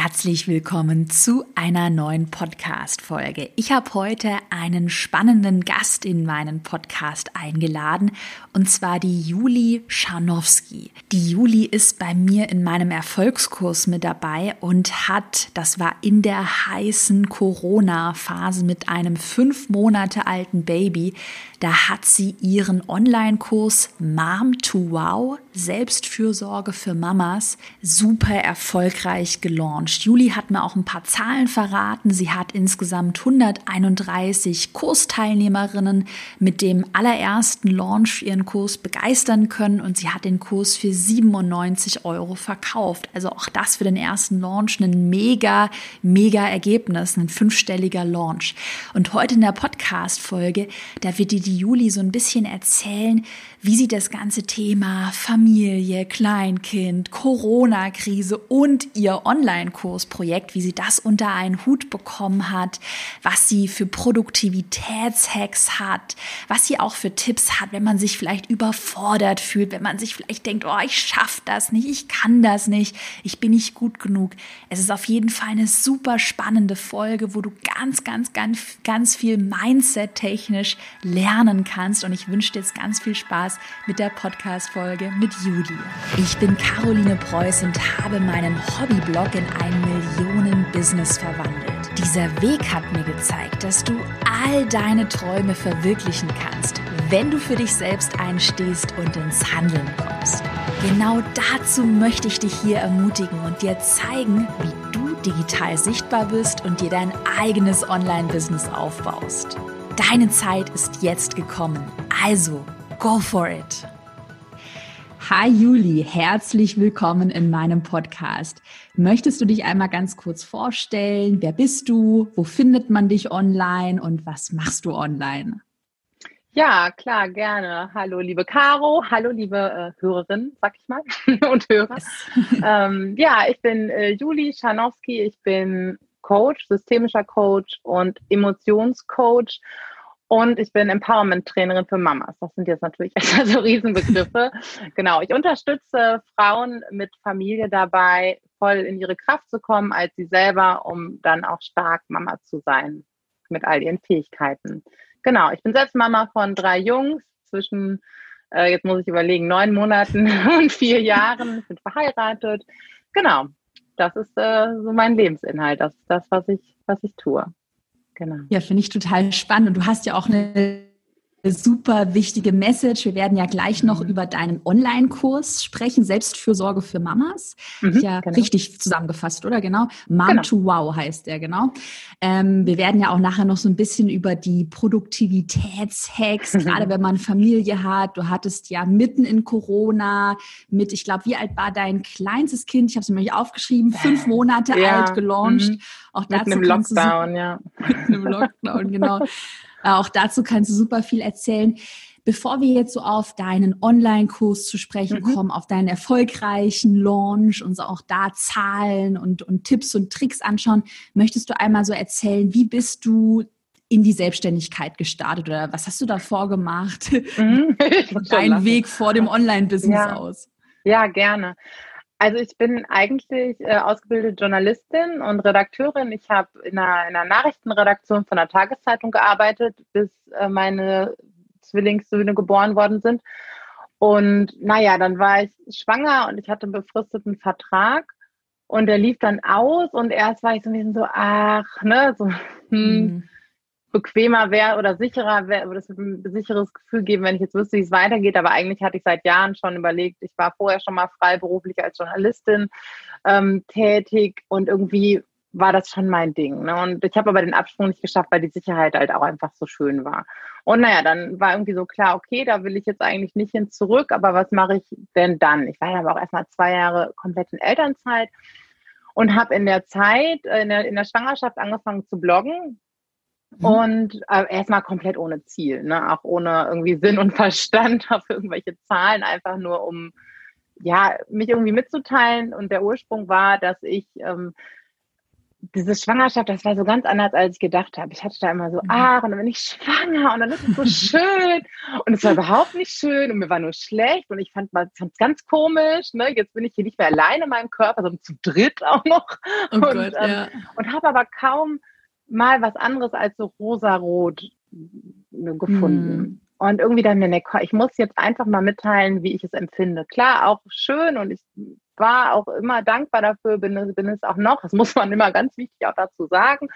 Herzlich willkommen zu einer neuen Podcast-Folge. Ich habe heute einen spannenden Gast in meinen Podcast eingeladen und zwar die Juli Scharnowski. Die Juli ist bei mir in meinem Erfolgskurs mit dabei und hat, das war in der heißen Corona-Phase mit einem fünf Monate alten Baby, da hat sie ihren Online-Kurs Mom to Wow, Selbstfürsorge für Mamas, super erfolgreich gelauncht. Juli hat mir auch ein paar Zahlen verraten. Sie hat insgesamt 131 Kursteilnehmerinnen mit dem allerersten Launch ihren Kurs begeistern können und sie hat den Kurs für 97 Euro verkauft. Also auch das für den ersten Launch ein mega, mega Ergebnis, ein fünfstelliger Launch. Und heute in der Podcast-Folge, da wird die die Juli so ein bisschen erzählen, wie sie das ganze Thema Familie, Kleinkind, Corona-Krise und ihr Online-Kursprojekt, wie sie das unter einen Hut bekommen hat, was sie für Produktivitätshacks hat, was sie auch für Tipps hat, wenn man sich vielleicht überfordert fühlt, wenn man sich vielleicht denkt, oh, ich schaffe das nicht, ich kann das nicht, ich bin nicht gut genug. Es ist auf jeden Fall eine super spannende Folge, wo du ganz, ganz, ganz, ganz viel Mindset-technisch lernen kannst. Und ich wünsche dir jetzt ganz viel Spaß mit der Podcast-Folge mit Juli. Ich bin Caroline Preuß und habe meinen Hobbyblog in ein Millionen-Business verwandelt. Dieser Weg hat mir gezeigt, dass du all deine Träume verwirklichen kannst, wenn du für dich selbst einstehst und ins Handeln kommst. Genau dazu möchte ich dich hier ermutigen und dir zeigen, wie du digital sichtbar bist und dir dein eigenes Online-Business aufbaust. Deine Zeit ist jetzt gekommen. Also, go for it. Hi Juli, herzlich willkommen in meinem Podcast. Möchtest du dich einmal ganz kurz vorstellen? Wer bist du? Wo findet man dich online und was machst du online? Ja, klar, gerne. Hallo, liebe Caro. Hallo, liebe äh, Hörerin, sag ich mal, und Hörer. ähm, ja, ich bin äh, Juli Scharnowski. Ich bin Coach, systemischer Coach und Emotionscoach. Und ich bin Empowerment-Trainerin für Mamas. Das sind jetzt natürlich erstmal so Riesenbegriffe. genau. Ich unterstütze Frauen mit Familie dabei, voll in ihre Kraft zu kommen als sie selber, um dann auch stark Mama zu sein mit all ihren Fähigkeiten. Genau. Ich bin selbst Mama von drei Jungs zwischen, äh, jetzt muss ich überlegen, neun Monaten und vier Jahren. Ich bin verheiratet. Genau. Das ist äh, so mein Lebensinhalt. Das ist das, was ich, was ich tue. Genau. Ja, finde ich total spannend. Und du hast ja auch eine super wichtige Message. Wir werden ja gleich noch mhm. über deinen Online-Kurs sprechen, Selbstfürsorge für Mamas. Mhm, ja, genau. richtig zusammengefasst, oder? Genau. Mom genau. to Wow heißt der, genau. Ähm, wir werden ja auch nachher noch so ein bisschen über die Produktivitätshacks, mhm. gerade wenn man Familie hat. Du hattest ja mitten in Corona mit, ich glaube, wie alt war dein kleinstes Kind? Ich habe es nämlich aufgeschrieben, fünf Monate ja. alt gelauncht. Mhm. Auch dazu mit einem Lockdown, ja. Mit einem Lockdown, genau. Auch dazu kannst du super viel erzählen. Bevor wir jetzt so auf deinen Online-Kurs zu sprechen mhm. kommen, auf deinen erfolgreichen Launch und so auch da Zahlen und, und Tipps und Tricks anschauen, möchtest du einmal so erzählen, wie bist du in die Selbstständigkeit gestartet oder was hast du davor gemacht? Mhm. Dein Weg vor dem Online-Business ja. aus? Ja, gerne. Also ich bin eigentlich äh, ausgebildete Journalistin und Redakteurin. Ich habe in einer, in einer, Nachrichtenredaktion von einer Tageszeitung gearbeitet, bis äh, meine Zwillingssöhne geboren worden sind. Und naja, dann war ich schwanger und ich hatte einen befristeten Vertrag und der lief dann aus und erst war ich so ein bisschen so, ach, ne, so, hm, mhm bequemer wäre oder sicherer wäre, oder es ein sicheres Gefühl geben, wenn ich jetzt wüsste, wie es weitergeht. Aber eigentlich hatte ich seit Jahren schon überlegt, ich war vorher schon mal freiberuflich als Journalistin ähm, tätig und irgendwie war das schon mein Ding. Ne? Und ich habe aber den Absprung nicht geschafft, weil die Sicherheit halt auch einfach so schön war. Und naja, dann war irgendwie so klar, okay, da will ich jetzt eigentlich nicht hin zurück, aber was mache ich denn dann? Ich war ja aber auch erstmal zwei Jahre komplett in Elternzeit und habe in der Zeit, äh, in der, in der Schwangerschaft angefangen zu bloggen, Mhm. Und äh, erstmal komplett ohne Ziel, ne? auch ohne irgendwie Sinn und Verstand auf irgendwelche Zahlen, einfach nur um ja, mich irgendwie mitzuteilen. Und der Ursprung war, dass ich ähm, diese Schwangerschaft, das war so ganz anders, als ich gedacht habe. Ich hatte da immer so, mhm. ah, und dann bin ich schwanger und dann ist es so schön. Und es war überhaupt nicht schön und mir war nur schlecht und ich fand es ganz komisch. Ne? Jetzt bin ich hier nicht mehr alleine in meinem Körper, sondern zu dritt auch noch. Oh und, Gott, ähm, ja. und habe aber kaum mal was anderes als so rosarot gefunden. Mhm. Und irgendwie dann mir, ne, ich muss jetzt einfach mal mitteilen, wie ich es empfinde. Klar, auch schön und ich war auch immer dankbar dafür, bin, bin es auch noch. Das muss man immer ganz wichtig auch dazu sagen.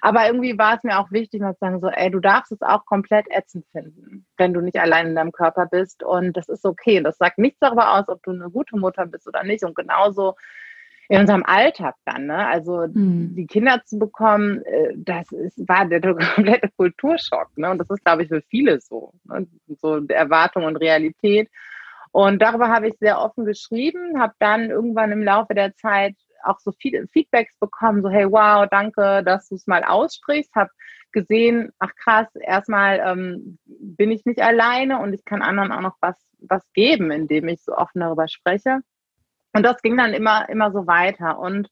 Aber irgendwie war es mir auch wichtig, mal zu sagen, so, ey, du darfst es auch komplett ätzend finden, wenn du nicht allein in deinem Körper bist. Und das ist okay. Das sagt nichts darüber aus, ob du eine gute Mutter bist oder nicht. Und genauso in unserem Alltag dann, ne? Also mhm. die Kinder zu bekommen, äh, das ist, war der komplette Kulturschock, ne? Und das ist, glaube ich, für viele so, ne? so Erwartung und Realität. Und darüber habe ich sehr offen geschrieben, habe dann irgendwann im Laufe der Zeit auch so viele Feedbacks bekommen, so hey, wow, danke, dass du es mal aussprichst, habe gesehen, ach krass, erstmal ähm, bin ich nicht alleine und ich kann anderen auch noch was, was geben, indem ich so offen darüber spreche. Und das ging dann immer, immer so weiter. Und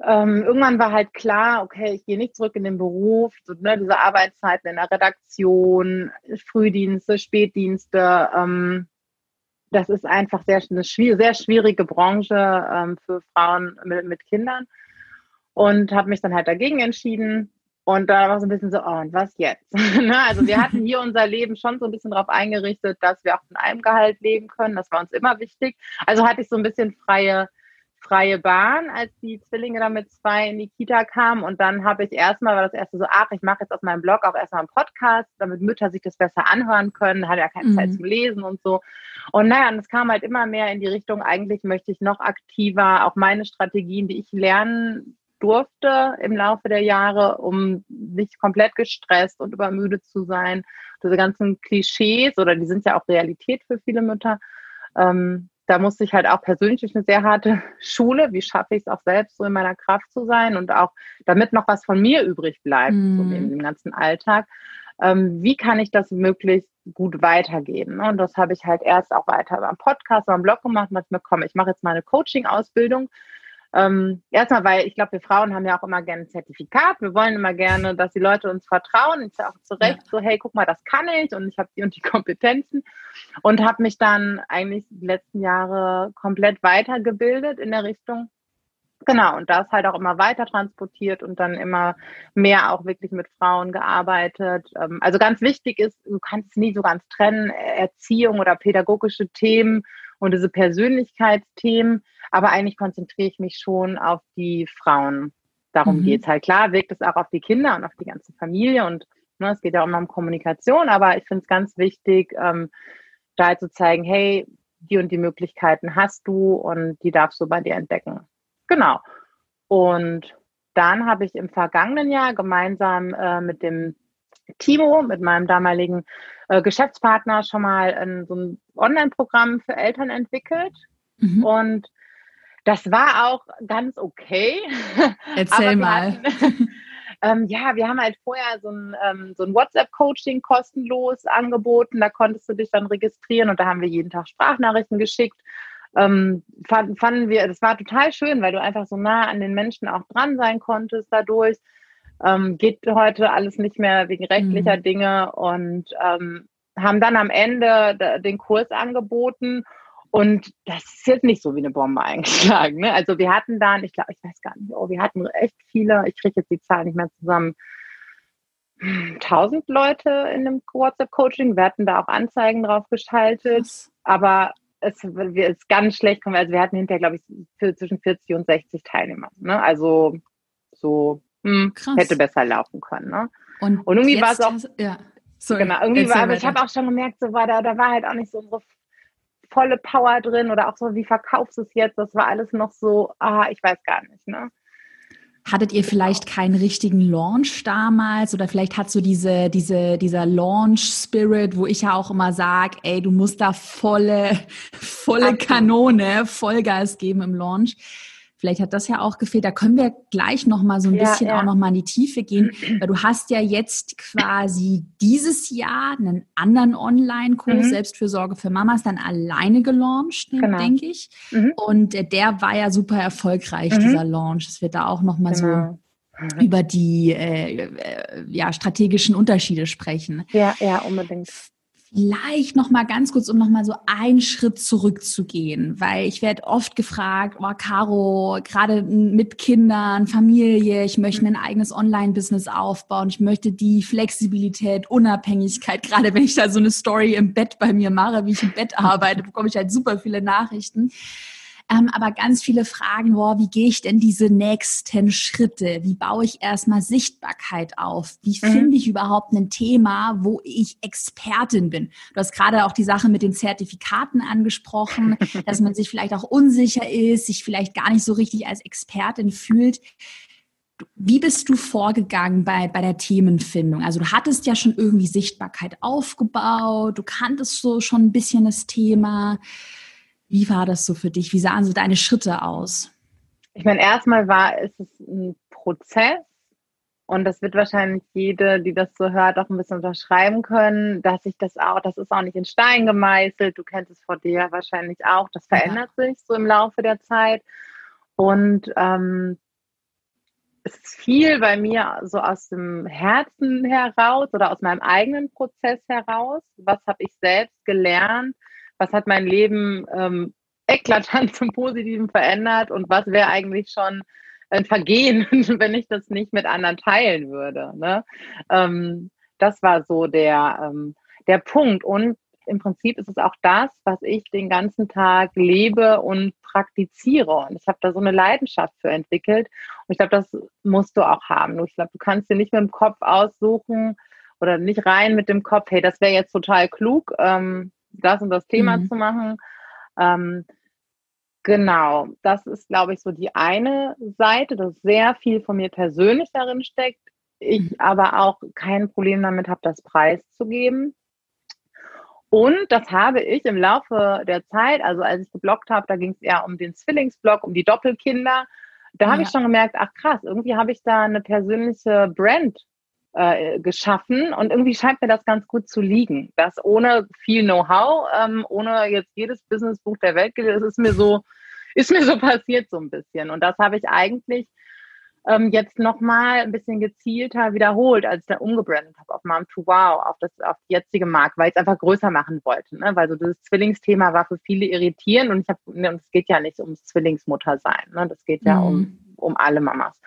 ähm, irgendwann war halt klar, okay, ich gehe nicht zurück in den Beruf, so, ne, diese Arbeitszeiten in der Redaktion, Frühdienste, Spätdienste, ähm, das ist einfach sehr, eine sehr schwierige Branche ähm, für Frauen mit, mit Kindern. Und habe mich dann halt dagegen entschieden. Und da war so ein bisschen so, oh, und was jetzt? Ne, also wir hatten hier unser Leben schon so ein bisschen darauf eingerichtet, dass wir auch von einem Gehalt leben können. Das war uns immer wichtig. Also hatte ich so ein bisschen freie freie Bahn, als die Zwillinge dann mit zwei in die Kita kamen. Und dann habe ich erstmal, war das erste so, ach, ich mache jetzt auf meinem Blog auch erstmal einen Podcast, damit Mütter sich das besser anhören können, hatte ja keine mhm. Zeit zum Lesen und so. Und naja, und es kam halt immer mehr in die Richtung, eigentlich möchte ich noch aktiver auch meine Strategien, die ich lernen durfte im Laufe der Jahre, um nicht komplett gestresst und übermüdet zu sein. Diese ganzen Klischees, oder die sind ja auch Realität für viele Mütter, ähm, da musste ich halt auch persönlich eine sehr harte Schule. Wie schaffe ich es auch selbst so in meiner Kraft zu sein und auch damit noch was von mir übrig bleibt, mm. so in dem ganzen Alltag. Ähm, wie kann ich das möglichst gut weitergeben? Und das habe ich halt erst auch weiter beim Podcast, beim Blog gemacht und dachte mir, komm, ich mache jetzt mal eine Coaching-Ausbildung ähm, erstmal, weil ich glaube, wir Frauen haben ja auch immer gerne ein Zertifikat. Wir wollen immer gerne, dass die Leute uns vertrauen. Ich sage auch zu Recht ja. so, hey, guck mal, das kann ich und ich habe die und die Kompetenzen. Und habe mich dann eigentlich die letzten Jahre komplett weitergebildet in der Richtung. Genau, und das halt auch immer weiter transportiert und dann immer mehr auch wirklich mit Frauen gearbeitet. Ähm, also ganz wichtig ist, du kannst es nie so ganz trennen, Erziehung oder pädagogische Themen und diese Persönlichkeitsthemen. Aber eigentlich konzentriere ich mich schon auf die Frauen. Darum mhm. geht es halt. Klar wirkt es auch auf die Kinder und auf die ganze Familie und ne, es geht ja auch immer um Kommunikation, aber ich finde es ganz wichtig, ähm, da halt zu zeigen, hey, die und die Möglichkeiten hast du und die darfst du bei dir entdecken. Genau. Und dann habe ich im vergangenen Jahr gemeinsam äh, mit dem Timo, mit meinem damaligen äh, Geschäftspartner, schon mal ein, so ein Online-Programm für Eltern entwickelt. Mhm. Und das war auch ganz okay. Erzähl mal. Hatten, ähm, ja, wir haben halt vorher so ein, ähm, so ein WhatsApp-Coaching kostenlos angeboten. Da konntest du dich dann registrieren und da haben wir jeden Tag Sprachnachrichten geschickt. Ähm, fanden, fanden wir, das war total schön, weil du einfach so nah an den Menschen auch dran sein konntest dadurch. Ähm, geht heute alles nicht mehr wegen rechtlicher mhm. Dinge und ähm, haben dann am Ende den Kurs angeboten und das ist jetzt nicht so wie eine Bombe eingeschlagen. Ne? Also wir hatten dann, ich glaube, ich weiß gar nicht, oh, wir hatten echt viele, ich kriege jetzt die Zahl nicht mehr zusammen, 1000 Leute in dem WhatsApp-Coaching. Wir hatten da auch Anzeigen drauf geschaltet, Was? aber es ist ganz schlecht. Also wir hatten hinterher, glaube ich, zwischen 40 und 60 Teilnehmer. Ne? Also so hm, hätte besser laufen können. Ne? Und, und irgendwie war es auch. Ja. Sorry, genau, irgendwie war, aber ich habe auch schon gemerkt, so war da, da war halt auch nicht so unsere volle Power drin oder auch so, wie verkaufst du es jetzt? Das war alles noch so, ah, ich weiß gar nicht, ne? Hattet ihr vielleicht keinen richtigen Launch damals oder vielleicht hat so diese, diese, dieser Launch-Spirit, wo ich ja auch immer sage, ey, du musst da volle, volle Kanone, Vollgas geben im Launch. Vielleicht hat das ja auch gefehlt. Da können wir gleich noch mal so ein ja, bisschen ja. auch noch mal in die Tiefe gehen, weil du hast ja jetzt quasi dieses Jahr einen anderen Online-Kurs mhm. Selbstfürsorge für Mamas dann alleine gelauncht, genau. denke ich. Mhm. Und der war ja super erfolgreich, mhm. dieser Launch. Es wird da auch noch mal genau. so über die äh, äh, ja, strategischen Unterschiede sprechen. Ja, ja, unbedingt vielleicht noch mal ganz kurz, um noch mal so einen Schritt zurückzugehen, weil ich werde oft gefragt, oh Caro, gerade mit Kindern, Familie, ich möchte ein eigenes Online-Business aufbauen, ich möchte die Flexibilität, Unabhängigkeit, gerade wenn ich da so eine Story im Bett bei mir mache, wie ich im Bett arbeite, bekomme ich halt super viele Nachrichten ähm, aber ganz viele Fragen, boah, wie gehe ich denn diese nächsten Schritte? Wie baue ich erstmal Sichtbarkeit auf? Wie mhm. finde ich überhaupt ein Thema, wo ich Expertin bin? Du hast gerade auch die Sache mit den Zertifikaten angesprochen, dass man sich vielleicht auch unsicher ist, sich vielleicht gar nicht so richtig als Expertin fühlt. Wie bist du vorgegangen bei, bei der Themenfindung? Also du hattest ja schon irgendwie Sichtbarkeit aufgebaut, du kanntest so schon ein bisschen das Thema. Wie war das so für dich? Wie sahen so deine Schritte aus? Ich meine, erstmal war es ein Prozess und das wird wahrscheinlich jede, die das so hört, auch ein bisschen unterschreiben können, dass ich das auch, das ist auch nicht in Stein gemeißelt. Du kennst es vor dir wahrscheinlich auch. Das verändert ja. sich so im Laufe der Zeit. Und ähm, es ist viel bei mir so aus dem Herzen heraus oder aus meinem eigenen Prozess heraus. Was habe ich selbst gelernt? Was hat mein Leben ähm, eklatant zum Positiven verändert und was wäre eigentlich schon ein Vergehen, wenn ich das nicht mit anderen teilen würde. Ne? Ähm, das war so der, ähm, der Punkt. Und im Prinzip ist es auch das, was ich den ganzen Tag lebe und praktiziere. Und ich habe da so eine Leidenschaft für entwickelt. Und ich glaube, das musst du auch haben. Ich glaube, du kannst dir nicht mit dem Kopf aussuchen oder nicht rein mit dem Kopf, hey, das wäre jetzt total klug. Ähm, das und das Thema mhm. zu machen. Ähm, genau, das ist, glaube ich, so die eine Seite, dass sehr viel von mir persönlich darin steckt. Ich mhm. aber auch kein Problem damit habe, das preiszugeben. Und das habe ich im Laufe der Zeit, also als ich geblockt habe, da ging es eher um den Zwillingsblock, um die Doppelkinder. Da ja. habe ich schon gemerkt, ach krass, irgendwie habe ich da eine persönliche Brand äh, geschaffen und irgendwie scheint mir das ganz gut zu liegen. Das ohne viel Know-how, ähm, ohne jetzt jedes Businessbuch der Welt, das ist mir so, ist mir so passiert so ein bisschen. Und das habe ich eigentlich ähm, jetzt nochmal ein bisschen gezielter wiederholt, als ich da umgebrandet habe auf Mom to Wow, auf das auf die jetzige Marke, weil ich es einfach größer machen wollte. Ne? Weil so dieses Zwillingsthema war für viele irritierend und ich habe, ne, und es geht ja nicht ums Zwillingsmutter sein. Ne? Das geht ja mhm. um, um alle Mamas.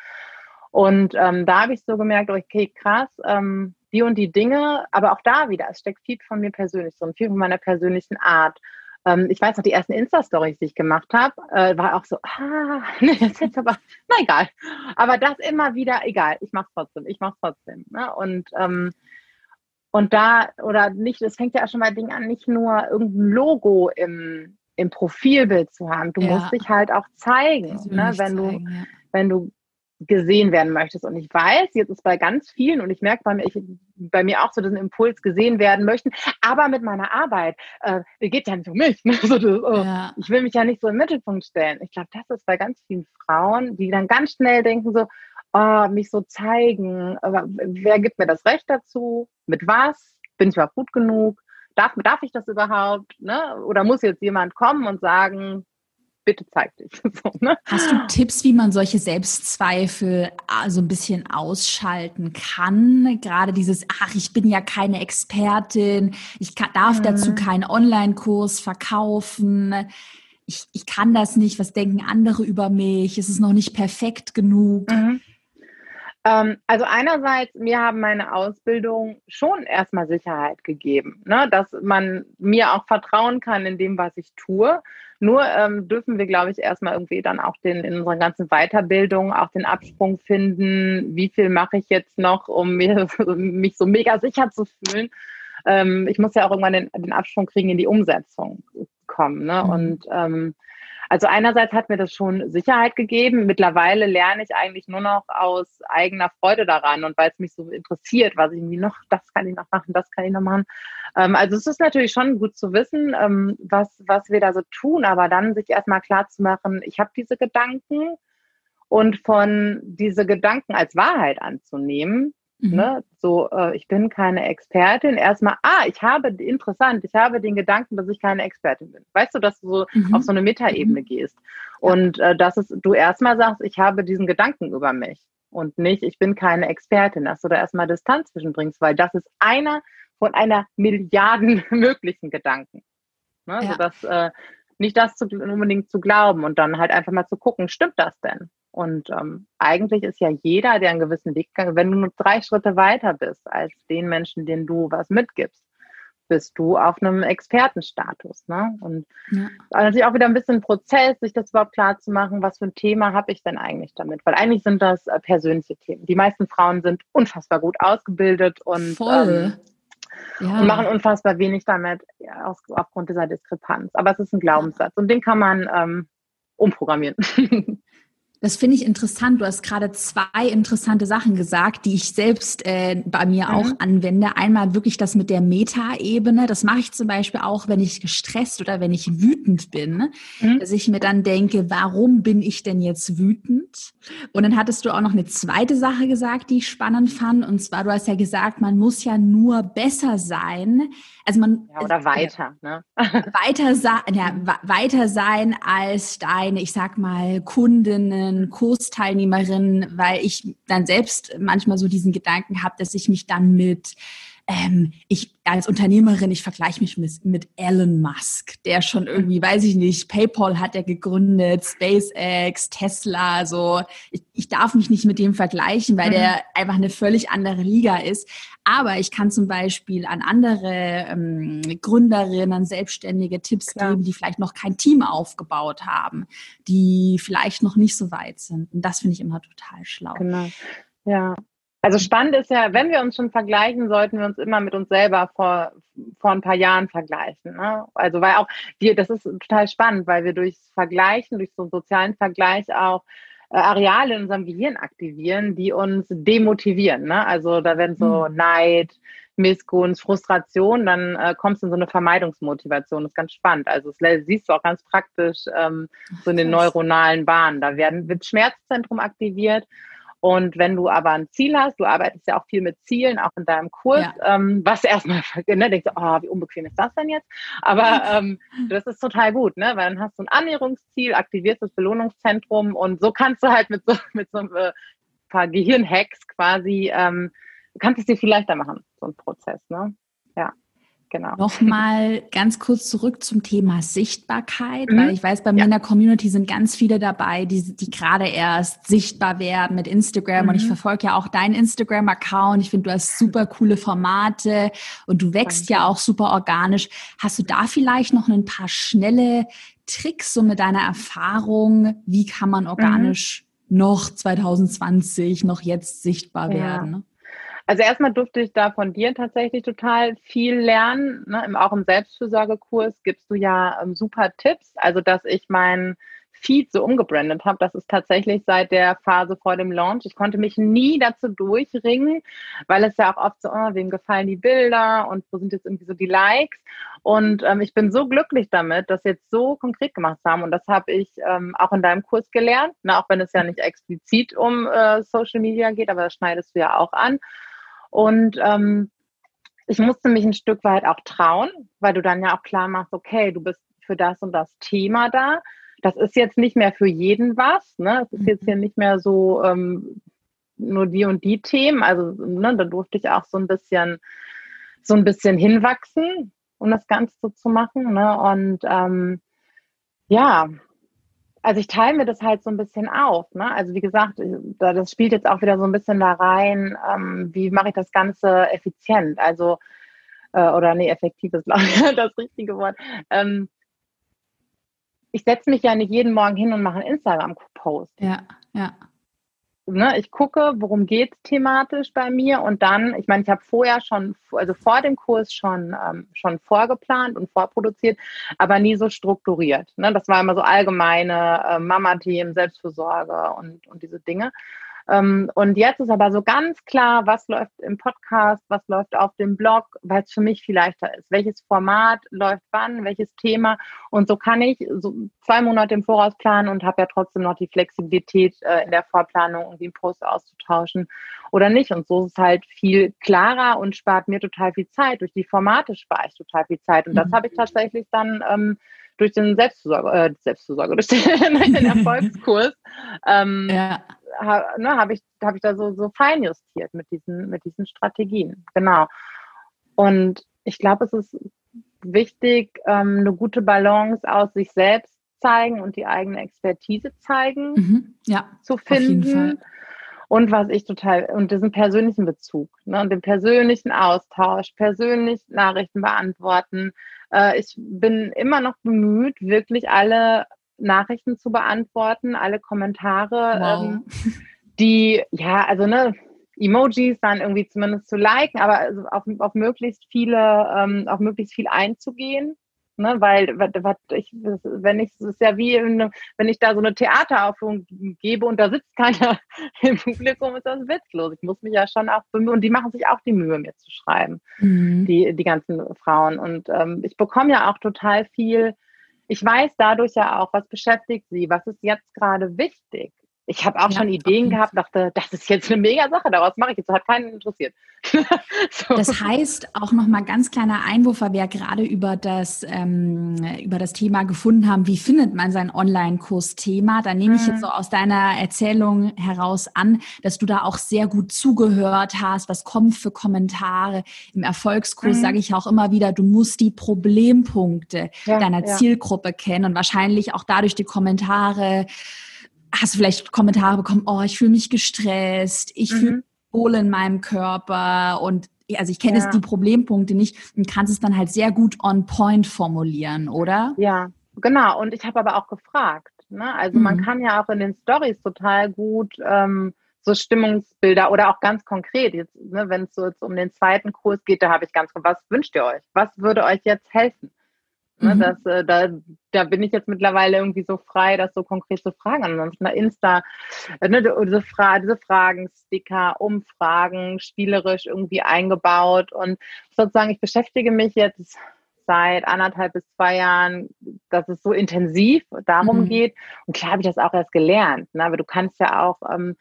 Und ähm, da habe ich so gemerkt, okay, krass, ähm, die und die Dinge, aber auch da wieder, es steckt viel von mir persönlich drin, viel von meiner persönlichen Art. Ähm, ich weiß noch, die ersten Insta-Stories, die ich gemacht habe, äh, war auch so, ah, nee, das ist jetzt aber, na egal. Aber das immer wieder, egal, ich mach's trotzdem, ich mach's trotzdem. Ne? Und ähm, und da, oder nicht, es fängt ja auch schon bei Dingen an, nicht nur irgendein Logo im, im Profilbild zu haben. Du ja. musst dich halt auch zeigen, ne? wenn zeigen, du, ja. wenn du gesehen werden möchtest. Und ich weiß, jetzt ist bei ganz vielen, und ich merke bei mir, ich, bei mir auch so diesen Impuls gesehen werden möchten, aber mit meiner Arbeit, äh, geht ja nicht um mich. Ne? So, das, oh, ja. Ich will mich ja nicht so im Mittelpunkt stellen. Ich glaube, das ist bei ganz vielen Frauen, die dann ganz schnell denken so, oh, mich so zeigen, aber wer gibt mir das Recht dazu? Mit was? Bin ich überhaupt gut genug? Darf, darf ich das überhaupt? Ne? Oder muss jetzt jemand kommen und sagen, bitte zeig dich. So, ne? Hast du Tipps, wie man solche Selbstzweifel ah, so ein bisschen ausschalten kann? Gerade dieses, ach, ich bin ja keine Expertin, ich kann, darf mhm. dazu keinen Online-Kurs verkaufen. Ich, ich kann das nicht, was denken andere über mich? Ist es noch nicht perfekt genug? Mhm. Ähm, also einerseits, mir haben meine Ausbildung schon erstmal Sicherheit gegeben, ne? dass man mir auch vertrauen kann in dem, was ich tue. Nur ähm, dürfen wir, glaube ich, erstmal irgendwie dann auch den, in unserer ganzen Weiterbildung auch den Absprung finden, wie viel mache ich jetzt noch, um mir, mich so mega sicher zu fühlen. Ähm, ich muss ja auch irgendwann den, den Absprung kriegen in die Umsetzung kommen. Ne? Mhm. Und ähm, Also einerseits hat mir das schon Sicherheit gegeben. Mittlerweile lerne ich eigentlich nur noch aus eigener Freude daran und weil es mich so interessiert, was ich noch, das kann ich noch machen, das kann ich noch machen. Ähm, also es ist natürlich schon gut zu wissen, ähm, was, was wir da so tun, aber dann sich erstmal klar zu machen, ich habe diese Gedanken und von diese Gedanken als Wahrheit anzunehmen Mhm. Ne? So, äh, ich bin keine Expertin. Erstmal, ah, ich habe, interessant, ich habe den Gedanken, dass ich keine Expertin bin. Weißt du, dass du so mhm. auf so eine Metaebene mhm. gehst. Und äh, dass es, du erstmal sagst, ich habe diesen Gedanken über mich und nicht, ich bin keine Expertin, dass du da erstmal Distanz zwischenbringst, weil das ist einer von einer Milliarden möglichen Gedanken. Ne? Ja. Sodass, äh, nicht das zu, unbedingt zu glauben und dann halt einfach mal zu gucken, stimmt das denn? Und ähm, eigentlich ist ja jeder, der einen gewissen Weg kann, wenn du nur drei Schritte weiter bist als den Menschen, denen du was mitgibst, bist du auf einem Expertenstatus. Ne? Und ja. natürlich auch wieder ein bisschen Prozess, sich das überhaupt klar zu machen, was für ein Thema habe ich denn eigentlich damit? Weil eigentlich sind das äh, persönliche Themen. Die meisten Frauen sind unfassbar gut ausgebildet und, ähm, ja. und machen unfassbar wenig damit ja, aus, aufgrund dieser Diskrepanz. Aber es ist ein Glaubenssatz und den kann man ähm, umprogrammieren. Das finde ich interessant. Du hast gerade zwei interessante Sachen gesagt, die ich selbst äh, bei mir mhm. auch anwende. Einmal wirklich das mit der Meta-Ebene. Das mache ich zum Beispiel auch, wenn ich gestresst oder wenn ich wütend bin, mhm. dass ich mir dann denke, warum bin ich denn jetzt wütend? Und dann hattest du auch noch eine zweite Sache gesagt, die ich spannend fand. Und zwar, du hast ja gesagt, man muss ja nur besser sein. Also man ja, oder weiter, ne? weiter, ja, weiter sein als deine, ich sag mal, Kundinnen Teilnehmerinnen, Kursteilnehmerinnen, weil ich dann selbst manchmal so diesen Gedanken habe, dass ich mich dann mit ähm, ich als Unternehmerin, ich vergleiche mich mit, mit Elon Musk, der schon irgendwie, weiß ich nicht, PayPal hat er gegründet, SpaceX, Tesla, so. Ich, ich darf mich nicht mit dem vergleichen, weil mhm. der einfach eine völlig andere Liga ist. Aber ich kann zum Beispiel an andere ähm, Gründerinnen, an Selbstständige Tipps Klar. geben, die vielleicht noch kein Team aufgebaut haben, die vielleicht noch nicht so weit sind. Und das finde ich immer total schlau. Genau. Ja, also spannend ist ja, wenn wir uns schon vergleichen, sollten wir uns immer mit uns selber vor, vor ein paar Jahren vergleichen. Ne? Also weil auch wir, das ist total spannend, weil wir durchs Vergleichen, durch so einen sozialen Vergleich auch äh, Areale in unserem Gehirn aktivieren, die uns demotivieren. Ne? Also da werden so mhm. Neid, Missgunst, Frustration, dann äh, kommst du in so eine Vermeidungsmotivation. Das ist ganz spannend. Also das siehst du auch ganz praktisch ähm, so in den neuronalen Bahnen. Da werden, wird Schmerzzentrum aktiviert und wenn du aber ein Ziel hast, du arbeitest ja auch viel mit Zielen, auch in deinem Kurs, ja. ähm, was erstmal, ne, denkst du, oh, wie unbequem ist das denn jetzt? Aber ähm, das ist total gut, ne? Weil dann hast du ein Annäherungsziel, aktivierst das Belohnungszentrum und so kannst du halt mit so, mit so ein äh, paar Gehirnhacks quasi, ähm, kannst es dir viel leichter machen, so ein Prozess, ne? Genau. Nochmal ganz kurz zurück zum Thema Sichtbarkeit, mhm. weil ich weiß, bei mir ja. in der Community sind ganz viele dabei, die, die gerade erst sichtbar werden mit Instagram. Mhm. Und ich mhm. verfolge ja auch deinen Instagram-Account. Ich finde, du hast super coole Formate und du wächst Danke. ja auch super organisch. Hast du da vielleicht noch ein paar schnelle Tricks so mit deiner Erfahrung? Wie kann man mhm. organisch mhm. noch 2020, noch jetzt sichtbar ja. werden? Also erstmal durfte ich da von dir tatsächlich total viel lernen. Ne? Auch im Selbstfürsorgekurs gibst du ja ähm, super Tipps. Also dass ich mein Feed so umgebrandet habe, das ist tatsächlich seit der Phase vor dem Launch. Ich konnte mich nie dazu durchringen, weil es ja auch oft so, oh, wem gefallen die Bilder und wo sind jetzt irgendwie so die Likes. Und ähm, ich bin so glücklich damit, das jetzt so konkret gemacht zu haben. Und das habe ich ähm, auch in deinem Kurs gelernt, ne? auch wenn es ja nicht explizit um äh, Social Media geht, aber das schneidest du ja auch an. Und ähm, ich musste mich ein Stück weit auch trauen, weil du dann ja auch klar machst, okay, du bist für das und das Thema da. Das ist jetzt nicht mehr für jeden was. Ne? Es ist jetzt hier mhm. nicht mehr so ähm, nur die und die Themen. Also ne, da durfte ich auch so ein bisschen so ein bisschen hinwachsen, um das Ganze so zu machen. Ne? Und ähm, ja, also ich teile mir das halt so ein bisschen auf. Ne? Also wie gesagt, das spielt jetzt auch wieder so ein bisschen da rein, ähm, wie mache ich das Ganze effizient? Also, äh, oder nee, effektiv ist glaube ich das richtige Wort. Ähm, ich setze mich ja nicht jeden Morgen hin und mache einen Instagram-Post. Ja, ja. Ne, ich gucke, worum geht es thematisch bei mir und dann, ich meine, ich habe vorher schon, also vor dem Kurs schon, ähm, schon vorgeplant und vorproduziert, aber nie so strukturiert. Ne? Das war immer so allgemeine äh, Mama-Themen, Selbstfürsorge und, und diese Dinge. Ähm, und jetzt ist aber so ganz klar, was läuft im Podcast, was läuft auf dem Blog, weil es für mich viel leichter ist. Welches Format läuft wann, welches Thema. Und so kann ich so zwei Monate im Voraus planen und habe ja trotzdem noch die Flexibilität äh, in der Vorplanung, irgendwie einen Post auszutauschen oder nicht. Und so ist es halt viel klarer und spart mir total viel Zeit. Durch die Formate spare ich total viel Zeit. Und das mhm. habe ich tatsächlich dann ähm, durch den Selbstversorger, äh, Selbstversorger, durch den, den Erfolgskurs ähm, ja ha, ne, habe ich, hab ich da so, so fein justiert mit diesen, mit diesen Strategien. Genau. Und ich glaube, es ist wichtig, ähm, eine gute Balance aus sich selbst zeigen und die eigene Expertise zeigen mhm. ja, zu finden. Und was ich total, und diesen persönlichen Bezug ne, und den persönlichen Austausch, persönlich Nachrichten beantworten. Äh, ich bin immer noch bemüht, wirklich alle Nachrichten zu beantworten, alle Kommentare, wow. ähm, die, ja, also ne, Emojis dann irgendwie zumindest zu liken, aber also auf, auf möglichst viele, ähm, auf möglichst viel einzugehen. Ne, weil was ich, wenn ich, es ist ja wie, wenn ich da so eine Theateraufführung gebe und da sitzt keiner im Publikum, ist das witzlos. Ich muss mich ja schon auch bemühen und die machen sich auch die Mühe, mir zu schreiben, mhm. die, die ganzen Frauen. Und ähm, ich bekomme ja auch total viel ich weiß dadurch ja auch, was beschäftigt sie, was ist jetzt gerade wichtig. Ich habe auch ja, schon Ideen gehabt, dachte, das ist jetzt eine mega Sache, daraus mache ich jetzt, hat keinen interessiert. so. Das heißt, auch nochmal ganz kleiner Einwurf, weil wir ja gerade über das, ähm, über das Thema gefunden haben, wie findet man sein Online-Kurs-Thema. Da nehme ich jetzt mhm. so aus deiner Erzählung heraus an, dass du da auch sehr gut zugehört hast, was kommt für Kommentare. Im Erfolgskurs mhm. sage ich auch immer wieder, du musst die Problempunkte ja, deiner ja. Zielgruppe kennen und wahrscheinlich auch dadurch die Kommentare hast du vielleicht Kommentare bekommen, oh, ich fühle mich gestresst, ich mhm. fühle wohl in meinem Körper und also ich kenne ja. jetzt die Problempunkte nicht und kannst es dann halt sehr gut on point formulieren, oder? Ja, genau. Und ich habe aber auch gefragt. Ne? Also mhm. man kann ja auch in den Stories total gut ähm, so Stimmungsbilder oder auch ganz konkret, jetzt, ne, wenn es so jetzt um den zweiten Kurs geht, da habe ich ganz, was wünscht ihr euch? Was würde euch jetzt helfen? Ne, mhm. das, äh, da, da bin ich jetzt mittlerweile irgendwie so frei, das so konkret zu fragen. Ansonsten Insta, äh, ne, diese, Fra diese Fragen, Sticker, Umfragen, spielerisch irgendwie eingebaut. Und sozusagen, ich beschäftige mich jetzt seit anderthalb bis zwei Jahren, dass es so intensiv darum mhm. geht. Und klar habe ich das auch erst gelernt. Ne? Aber du kannst ja auch ähm,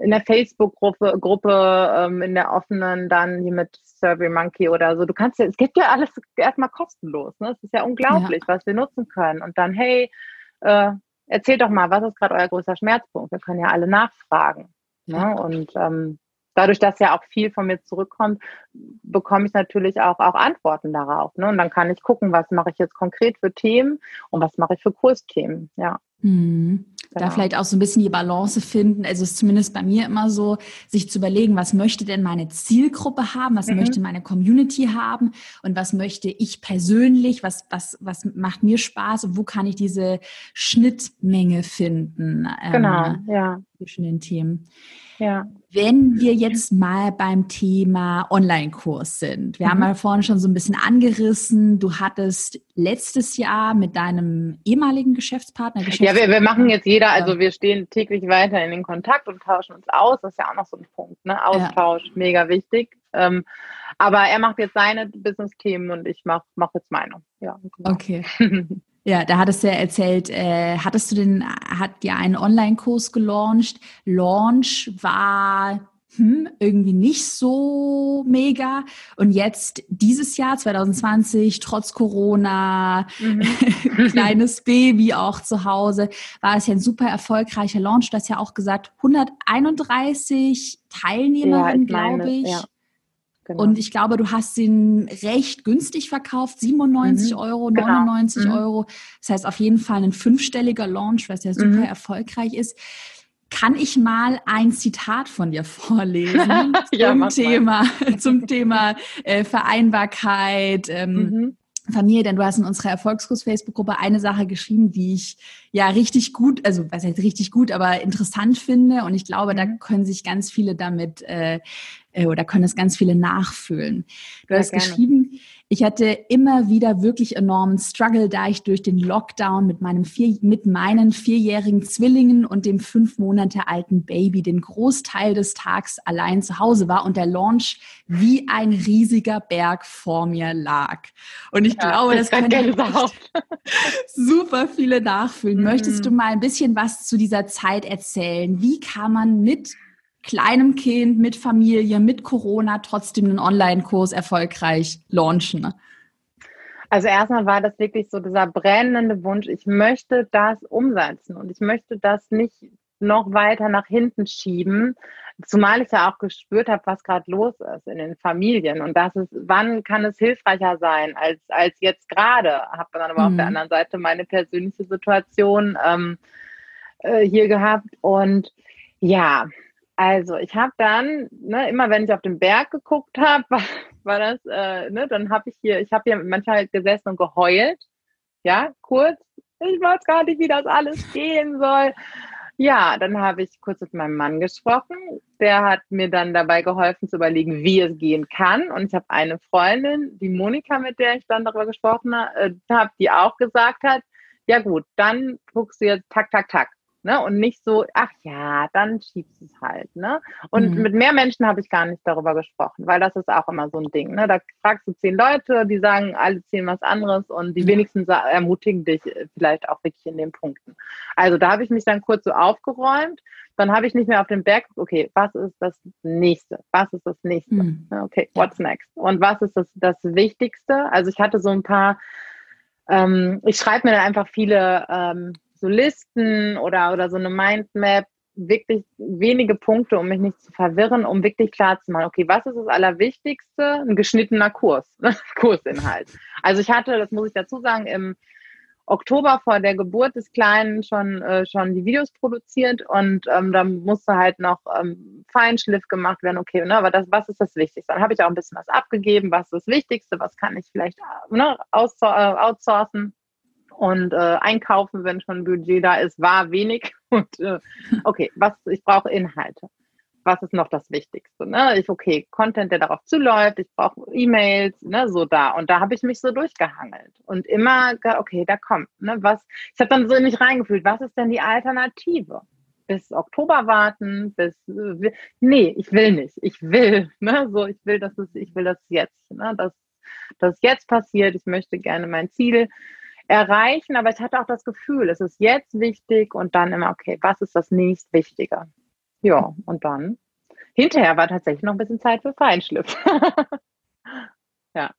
in der Facebook-Gruppe, Gruppe, ähm, in der offenen, dann hier mit Survey Monkey oder so. Du kannst ja, es gibt ja alles erstmal kostenlos. Ne? Es ist ja unglaublich, ja. was wir nutzen können. Und dann, hey, äh, erzählt doch mal, was ist gerade euer größter Schmerzpunkt? Wir können ja alle nachfragen. Ne? Ja. Und ähm, dadurch, dass ja auch viel von mir zurückkommt, bekomme ich natürlich auch, auch Antworten darauf. Ne? Und dann kann ich gucken, was mache ich jetzt konkret für Themen und was mache ich für Kursthemen. Ja. Mhm. Genau. Da vielleicht auch so ein bisschen die Balance finden. Also es ist zumindest bei mir immer so, sich zu überlegen, was möchte denn meine Zielgruppe haben, was mhm. möchte meine Community haben und was möchte ich persönlich, was, was, was macht mir Spaß und wo kann ich diese Schnittmenge finden ähm, genau, ja. Zwischen den Themen. Ja. Wenn wir jetzt mal beim Thema Online-Kurs sind. Wir mhm. haben mal vorhin schon so ein bisschen angerissen. Du hattest letztes Jahr mit deinem ehemaligen Geschäftspartner. Geschäftspartner ja, wir, wir machen jetzt jeder, also wir stehen täglich weiter in den Kontakt und tauschen uns aus. Das ist ja auch noch so ein Punkt, ne? Austausch, ja. mega wichtig. Ähm, aber er macht jetzt seine Business-Themen und ich mache mach jetzt meine. Ja, genau. Okay. Ja, da hattest du ja erzählt, äh, hattest du den, hat ja einen Online-Kurs gelauncht. Launch war hm, irgendwie nicht so mega. Und jetzt dieses Jahr, 2020, trotz Corona, mhm. kleines Baby auch zu Hause, war es ja ein super erfolgreicher Launch. Du hast ja auch gesagt, 131 Teilnehmerinnen, ja, glaube ich. Ja. Genau. Und ich glaube, du hast ihn recht günstig verkauft, 97 mhm. Euro, 99 genau. mhm. Euro. Das heißt auf jeden Fall ein fünfstelliger Launch, was ja super mhm. erfolgreich ist. Kann ich mal ein Zitat von dir vorlesen ja, zum, Thema, zum Thema äh, Vereinbarkeit? Ähm, mhm. Familie, denn du hast in unserer Erfolgskurs-Facebook-Gruppe eine Sache geschrieben, die ich ja richtig gut, also was heißt richtig gut, aber interessant finde. Und ich glaube, da mhm. können sich ganz viele damit äh, äh, oder können es ganz viele nachfühlen. Du ja, hast gerne. geschrieben, ich hatte immer wieder wirklich enormen Struggle, da ich durch den Lockdown mit meinem vier, mit meinen vierjährigen Zwillingen und dem fünf Monate alten Baby den Großteil des Tags allein zu Hause war und der Launch wie ein riesiger Berg vor mir lag. Und ich ja, glaube, das können super viele nachfühlen. Mhm. Möchtest du mal ein bisschen was zu dieser Zeit erzählen? Wie kann man mit kleinem Kind, mit Familie, mit Corona trotzdem einen Online-Kurs erfolgreich launchen? Also erstmal war das wirklich so dieser brennende Wunsch, ich möchte das umsetzen und ich möchte das nicht noch weiter nach hinten schieben, zumal ich ja auch gespürt habe, was gerade los ist in den Familien und das ist, wann kann es hilfreicher sein als, als jetzt gerade, habe dann aber mhm. auf der mhm. anderen Seite meine persönliche Situation ähm, äh, hier gehabt und ja, also ich habe dann, ne, immer wenn ich auf den Berg geguckt habe, war, war, das, äh, ne, dann habe ich hier, ich habe hier manchmal gesessen und geheult, ja, kurz. Ich weiß gar nicht, wie das alles gehen soll. Ja, dann habe ich kurz mit meinem Mann gesprochen. Der hat mir dann dabei geholfen zu überlegen, wie es gehen kann. Und ich habe eine Freundin, die Monika, mit der ich dann darüber gesprochen äh, habe, die auch gesagt hat, ja gut, dann guckst du jetzt tak, tak, tak. Ne? Und nicht so, ach ja, dann schiebst es halt. Ne? Und mhm. mit mehr Menschen habe ich gar nicht darüber gesprochen, weil das ist auch immer so ein Ding. Ne? Da fragst du zehn Leute, die sagen alle zehn was anderes und die wenigsten ermutigen dich äh, vielleicht auch wirklich in den Punkten. Also da habe ich mich dann kurz so aufgeräumt. Dann habe ich nicht mehr auf den Berg, okay, was ist das nächste? Was ist das nächste? Mhm. Okay, what's next? Und was ist das, das Wichtigste? Also ich hatte so ein paar, ähm, ich schreibe mir dann einfach viele ähm, so Listen oder, oder so eine Mindmap, wirklich wenige Punkte, um mich nicht zu verwirren, um wirklich klar zu machen, okay, was ist das Allerwichtigste? Ein geschnittener Kurs, ne? Kursinhalt. Also ich hatte, das muss ich dazu sagen, im Oktober vor der Geburt des Kleinen schon, äh, schon die Videos produziert und ähm, dann musste halt noch ähm, Feinschliff gemacht werden, okay, ne, aber das, was ist das Wichtigste? Dann habe ich auch ein bisschen was abgegeben, was ist das Wichtigste, was kann ich vielleicht ne, äh, outsourcen und äh, einkaufen, wenn schon Budget da ist, war wenig. Und äh, okay, was ich brauche Inhalte. Was ist noch das Wichtigste? Ne? Ich okay, Content, der darauf zuläuft. Ich brauche E-Mails, ne, so da. Und da habe ich mich so durchgehangelt und immer, okay, da kommt. Ne, was? Ich habe dann so in mich reingefühlt. Was ist denn die Alternative? bis Oktober warten, bis äh, nee, ich will nicht. Ich will, ne, so ich will, dass es, ich will das jetzt, ne, dass das jetzt passiert. Ich möchte gerne mein Ziel erreichen, aber ich hatte auch das Gefühl, es ist jetzt wichtig und dann immer, okay, was ist das nächst Wichtige? Ja, und dann hinterher war tatsächlich noch ein bisschen Zeit für Feinschliff. ja.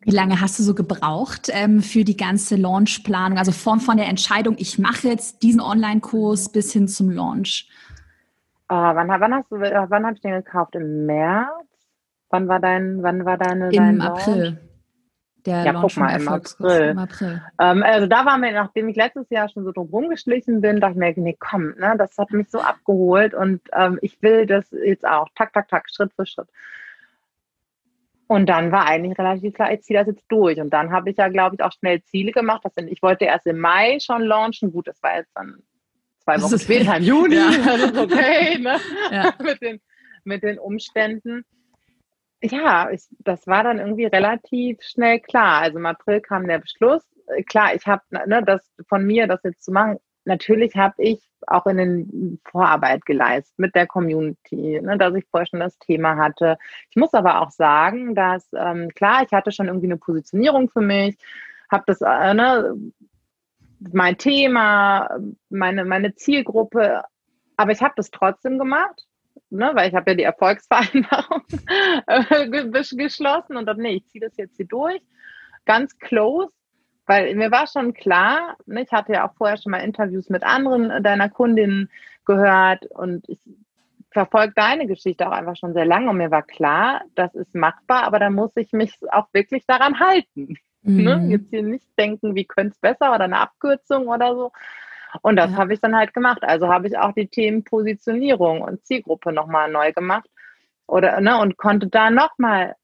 Wie lange hast du so gebraucht ähm, für die ganze Launchplanung? Also von, von der Entscheidung, ich mache jetzt diesen Online-Kurs bis hin zum Launch? Uh, wann, wann hast du, wann habe ich den gekauft? Im März? Wann war dein, wann war deine? Im April. Launch? Der ja, Launch guck mal, im April. Im April. Ähm, also da war mir, nachdem ich letztes Jahr schon so drum rumgeschlichen bin, dachte ich mir, nee, komm, ne, das hat mich so abgeholt und ähm, ich will das jetzt auch. Tak, tak, tak, Schritt für Schritt. Und dann war eigentlich relativ klar, ich ziehe das jetzt durch. Und dann habe ich ja, glaube ich, auch schnell Ziele gemacht. Das sind, ich wollte erst im Mai schon launchen. Gut, das war jetzt dann zwei Wochen später im Juni. Ja. Das ist okay, ne? Ja. mit, den, mit den Umständen ja, ich, das war dann irgendwie relativ schnell klar. Also im April kam der Beschluss. Äh, klar, ich habe ne, das von mir, das jetzt zu machen. Natürlich habe ich auch in den Vorarbeit geleistet mit der Community, ne, dass ich vorher schon das Thema hatte. Ich muss aber auch sagen, dass ähm, klar, ich hatte schon irgendwie eine Positionierung für mich, habe das äh, ne, mein Thema, meine meine Zielgruppe, aber ich habe das trotzdem gemacht ne, weil ich habe ja die Erfolgsvereinbarung äh, geschlossen und dann, nee, ich ziehe das jetzt hier durch, ganz close, weil mir war schon klar, ne, ich hatte ja auch vorher schon mal Interviews mit anderen deiner Kundinnen gehört und ich verfolge deine Geschichte auch einfach schon sehr lange und mir war klar, das ist machbar, aber da muss ich mich auch wirklich daran halten. Ne? Mhm. Ne? Jetzt hier nicht denken, wie könnte es besser oder eine Abkürzung oder so, und das ja. habe ich dann halt gemacht. Also habe ich auch die Themen Positionierung und Zielgruppe nochmal neu gemacht oder ne, und konnte da nochmal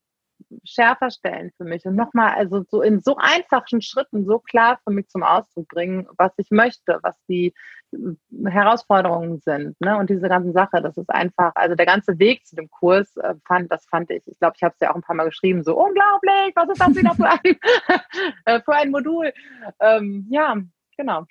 schärfer stellen für mich und nochmal, also so in so einfachen Schritten so klar für mich zum Ausdruck bringen, was ich möchte, was die äh, Herausforderungen sind, ne? Und diese ganze Sache, das ist einfach, also der ganze Weg zu dem Kurs äh, fand, das fand ich, ich glaube, ich habe es ja auch ein paar Mal geschrieben, so unglaublich, was ist das wieder für ein, äh, für ein Modul? Ähm, ja, genau.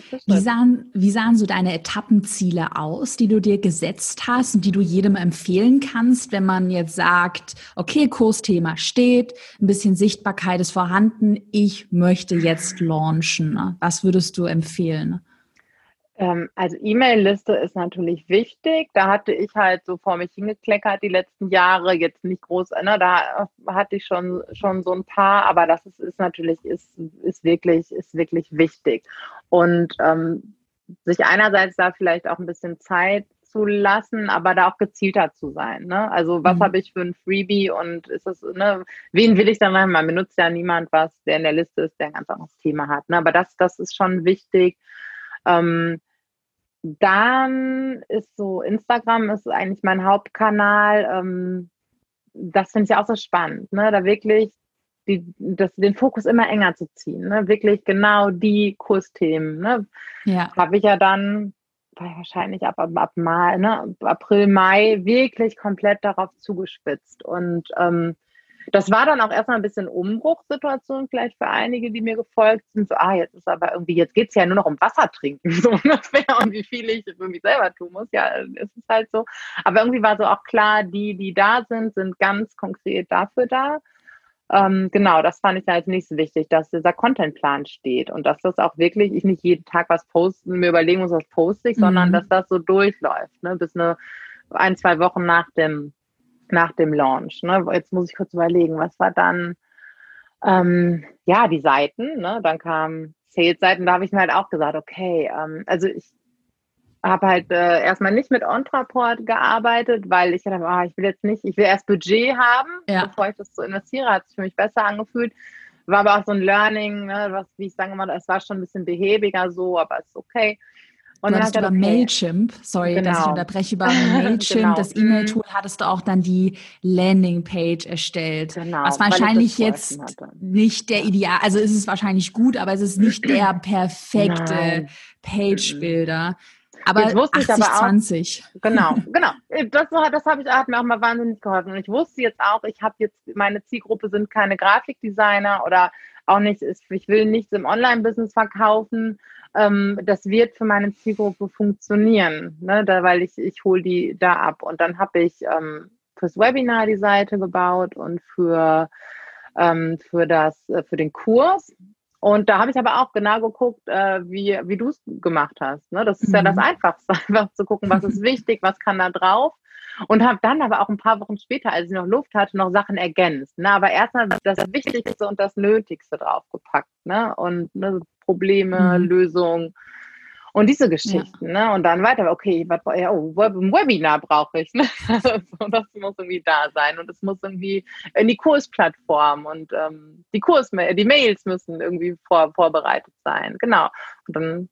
Schritt. Wie sahen, wie sahen so deine Etappenziele aus, die du dir gesetzt hast und die du jedem empfehlen kannst, wenn man jetzt sagt, okay, Kursthema steht, ein bisschen Sichtbarkeit ist vorhanden, ich möchte jetzt launchen. Was würdest du empfehlen? Ähm, also E-Mail-Liste ist natürlich wichtig. Da hatte ich halt so vor mich hingekleckert die letzten Jahre, jetzt nicht groß, ne, da hatte ich schon, schon so ein paar, aber das ist, ist natürlich, ist, ist wirklich, ist wirklich wichtig. Und ähm, sich einerseits da vielleicht auch ein bisschen Zeit zu lassen, aber da auch gezielter zu sein. Ne? Also was mhm. habe ich für ein Freebie und ist das, ne, wen will ich dann machen? Man benutzt ja niemand was, der in der Liste ist, der ein ganz anderes Thema hat. Ne? Aber das, das ist schon wichtig. Ähm, dann ist so, Instagram ist eigentlich mein Hauptkanal. Ähm, das finde ich auch so spannend, ne? da wirklich die, das, den Fokus immer enger zu ziehen. Ne? Wirklich genau die Kursthemen. Ne? Ja. Habe ich ja dann wahrscheinlich ab, ab, ab Mai, ne? April, Mai wirklich komplett darauf zugespitzt. Und ähm, das war dann auch erstmal ein bisschen Umbruchssituation vielleicht für einige, die mir gefolgt sind. So, ah, jetzt ist aber irgendwie, jetzt geht es ja nur noch um Wasser trinken, so ungefähr, und wie viel ich für mich selber tun muss. Ja, ist es halt so. Aber irgendwie war so auch klar, die, die da sind, sind ganz konkret dafür da. Ähm, genau, das fand ich als nächstes wichtig, dass dieser Contentplan steht und dass das auch wirklich, ich nicht jeden Tag was posten, mir überlegen muss, was poste ich, mhm. sondern dass das so durchläuft, ne, bis eine ein, zwei Wochen nach dem nach dem Launch. Ne? Jetzt muss ich kurz überlegen, was war dann? Ähm, ja, die Seiten. Ne? Dann kamen Sales-Seiten. Da habe ich mir halt auch gesagt, okay, ähm, also ich habe halt äh, erstmal nicht mit Ontraport gearbeitet, weil ich dachte, ah, ich will jetzt nicht, ich will erst Budget haben, ja. bevor ich das so investiere, hat sich für mich besser angefühlt. War aber auch so ein Learning, ne, was, wie ich sagen mal, es war schon ein bisschen behäbiger so, aber es ist okay. Und du hattest über okay. Mailchimp, sorry, genau. dass ich genau. unterbreche, über Mailchimp, genau. das E-Mail-Tool, mhm. hattest du auch dann die Landingpage erstellt. Genau, was wahrscheinlich jetzt hatte. nicht der Ideal, also ist es wahrscheinlich gut, aber es ist nicht der perfekte Page-Builder. Aber Jetzt wusste 80, ich aber auch, 20. Genau, genau. Das, das habe ich, hat mir auch mal wahnsinnig geholfen. Und ich wusste jetzt auch, ich habe jetzt, meine Zielgruppe sind keine Grafikdesigner oder auch nicht, ich will nichts im Online-Business verkaufen, ähm, das wird für meine Zielgruppe funktionieren, ne? da, weil ich, ich hole die da ab. Und dann habe ich ähm, fürs Webinar die Seite gebaut und für, ähm, für, das, äh, für den Kurs. Und da habe ich aber auch genau geguckt, äh, wie, wie du es gemacht hast. Ne? Das ist mhm. ja das mhm. Einfachste, einfach zu gucken, was ist wichtig, was kann da drauf. Und habe dann aber auch ein paar Wochen später, als ich noch Luft hatte, noch Sachen ergänzt. Ne? Aber erstmal das Wichtigste und das Nötigste draufgepackt. Ne? Und ne, Probleme, mhm. Lösungen und diese Geschichten, ja. ne? Und dann weiter, okay, was, ja, oh, ein Webinar brauche ich, ne? so, das muss irgendwie da sein und es muss irgendwie in die Kursplattform und ähm, die Kurs, die Mails müssen irgendwie vor, vorbereitet sein, genau. Und dann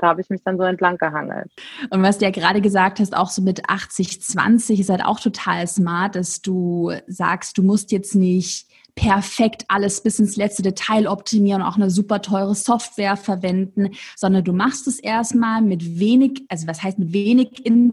da habe ich mich dann so entlang gehangelt. Und was du ja gerade gesagt hast, auch so mit 80, 20 ist halt auch total smart, dass du sagst, du musst jetzt nicht perfekt alles bis ins letzte Detail optimieren und auch eine super teure Software verwenden, sondern du machst es erstmal mit wenig, also was heißt mit wenig in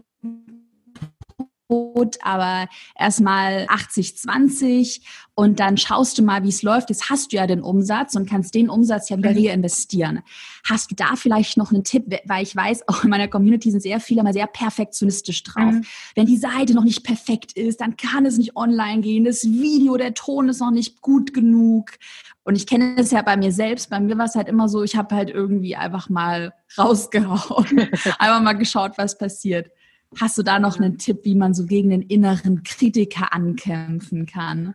aber erstmal 80, 20 und dann schaust du mal, wie es läuft. Jetzt hast du ja den Umsatz und kannst den Umsatz ja wieder mhm. reinvestieren. Hast du da vielleicht noch einen Tipp? Weil ich weiß, auch in meiner Community sind sehr viele mal sehr perfektionistisch drauf. Mhm. Wenn die Seite noch nicht perfekt ist, dann kann es nicht online gehen. Das Video, der Ton ist noch nicht gut genug. Und ich kenne es ja bei mir selbst. Bei mir war es halt immer so, ich habe halt irgendwie einfach mal rausgehauen. einfach mal geschaut, was passiert. Hast du da noch einen Tipp, wie man so gegen den inneren Kritiker ankämpfen kann?